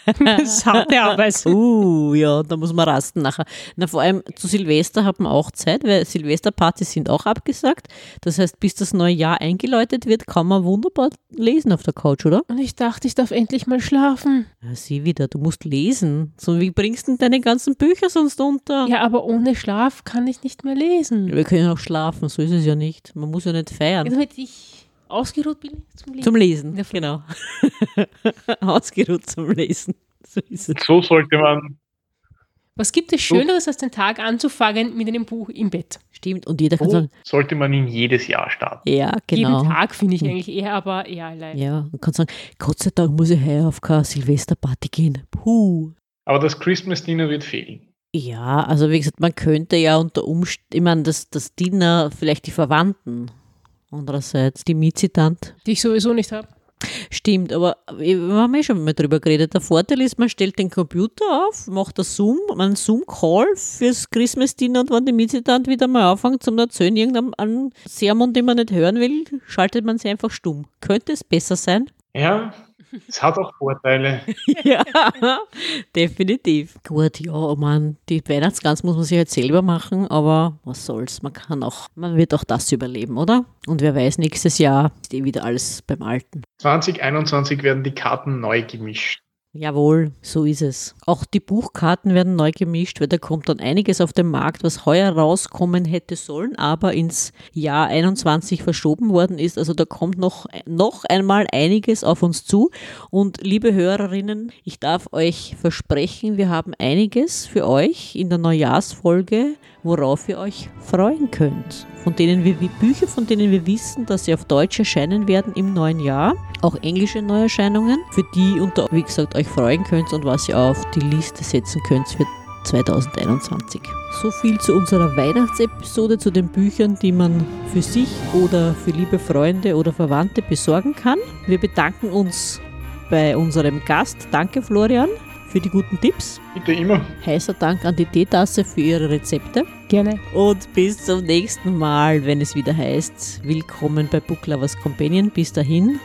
[laughs] Satte Arbeit. uh, ja, da muss man rasten nachher. Na, vor allem zu Silvester hat man auch Zeit, weil Silvesterpartys sind auch abgesagt. Das heißt, bis das neue Jahr eingeläutet wird, kann man wunderbar lesen auf der Couch, oder? Und ich dachte, ich darf endlich mal schlafen. Ja, sieh wieder, du musst lesen. So, wie bringst du denn deine ganzen Bücher sonst unter? Ja, aber ohne Schlaf kann ich nicht mehr lesen. Ja, wir können auch schlafen, so ist es ja nicht. Man muss ja nicht feiern. Damit ich Ausgeruht bin ich zum Lesen. Zum Lesen, ja, genau. [laughs] Ausgeruht zum Lesen. So ist es. So sollte man. Was gibt es Schöneres, als den Tag anzufangen mit einem Buch im Bett? Stimmt, und jeder kann so sagen. Sollte man ihn jedes Jahr starten. Ja, genau. Jeden Tag finde ich hm. eigentlich eher, aber eher allein. Ja, man kann sagen, Gott sei Dank muss ich heuer auf keine Silvesterparty gehen. Puh. Aber das Christmas Dinner wird fehlen. Ja, also wie gesagt, man könnte ja unter Umständen, ich meine, das, das Dinner, vielleicht die Verwandten Andererseits die Mietzitant. Die ich sowieso nicht habe. Stimmt, aber wir haben eh schon mal drüber geredet. Der Vorteil ist, man stellt den Computer auf, macht einen Zoom, einen Zoom-Call fürs Christmas-Dinner und wenn die Mietzitant wieder mal anfängt zum Erzählen, irgendeinen Sermon, den man nicht hören will, schaltet man sie einfach stumm. Könnte es besser sein? Ja, es hat auch Vorteile. [laughs] ja, definitiv. Gut, ja, man, die Weihnachtsgans muss man sich halt selber machen, aber was soll's, man kann auch, man wird auch das überleben, oder? Und wer weiß, nächstes Jahr ist eh wieder alles beim Alten. 2021 werden die Karten neu gemischt. Jawohl, so ist es. Auch die Buchkarten werden neu gemischt, weil da kommt dann einiges auf den Markt, was heuer rauskommen hätte sollen, aber ins Jahr 21 verschoben worden ist. Also da kommt noch, noch einmal einiges auf uns zu. Und liebe Hörerinnen, ich darf euch versprechen, wir haben einiges für euch in der Neujahrsfolge, worauf ihr euch freuen könnt. Von denen wir, Bücher, von denen wir wissen, dass sie auf Deutsch erscheinen werden im neuen Jahr. Auch englische Neuerscheinungen, für die unter, wie gesagt, euch freuen könnt und was ihr auf die Liste setzen könnt für 2021. So viel zu unserer Weihnachtsepisode, zu den Büchern, die man für sich oder für liebe Freunde oder Verwandte besorgen kann. Wir bedanken uns bei unserem Gast. Danke, Florian für die guten Tipps. Bitte immer. Heißer Dank an die Teetasse für ihre Rezepte. Gerne. Und bis zum nächsten Mal, wenn es wieder heißt, willkommen bei Book Lovers Companion. Bis dahin,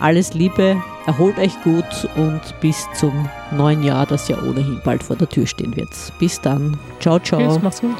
alles Liebe, erholt euch gut und bis zum neuen Jahr, das ja ohnehin bald vor der Tür stehen wird. Bis dann. Ciao, ciao. Tschüss, mach's gut.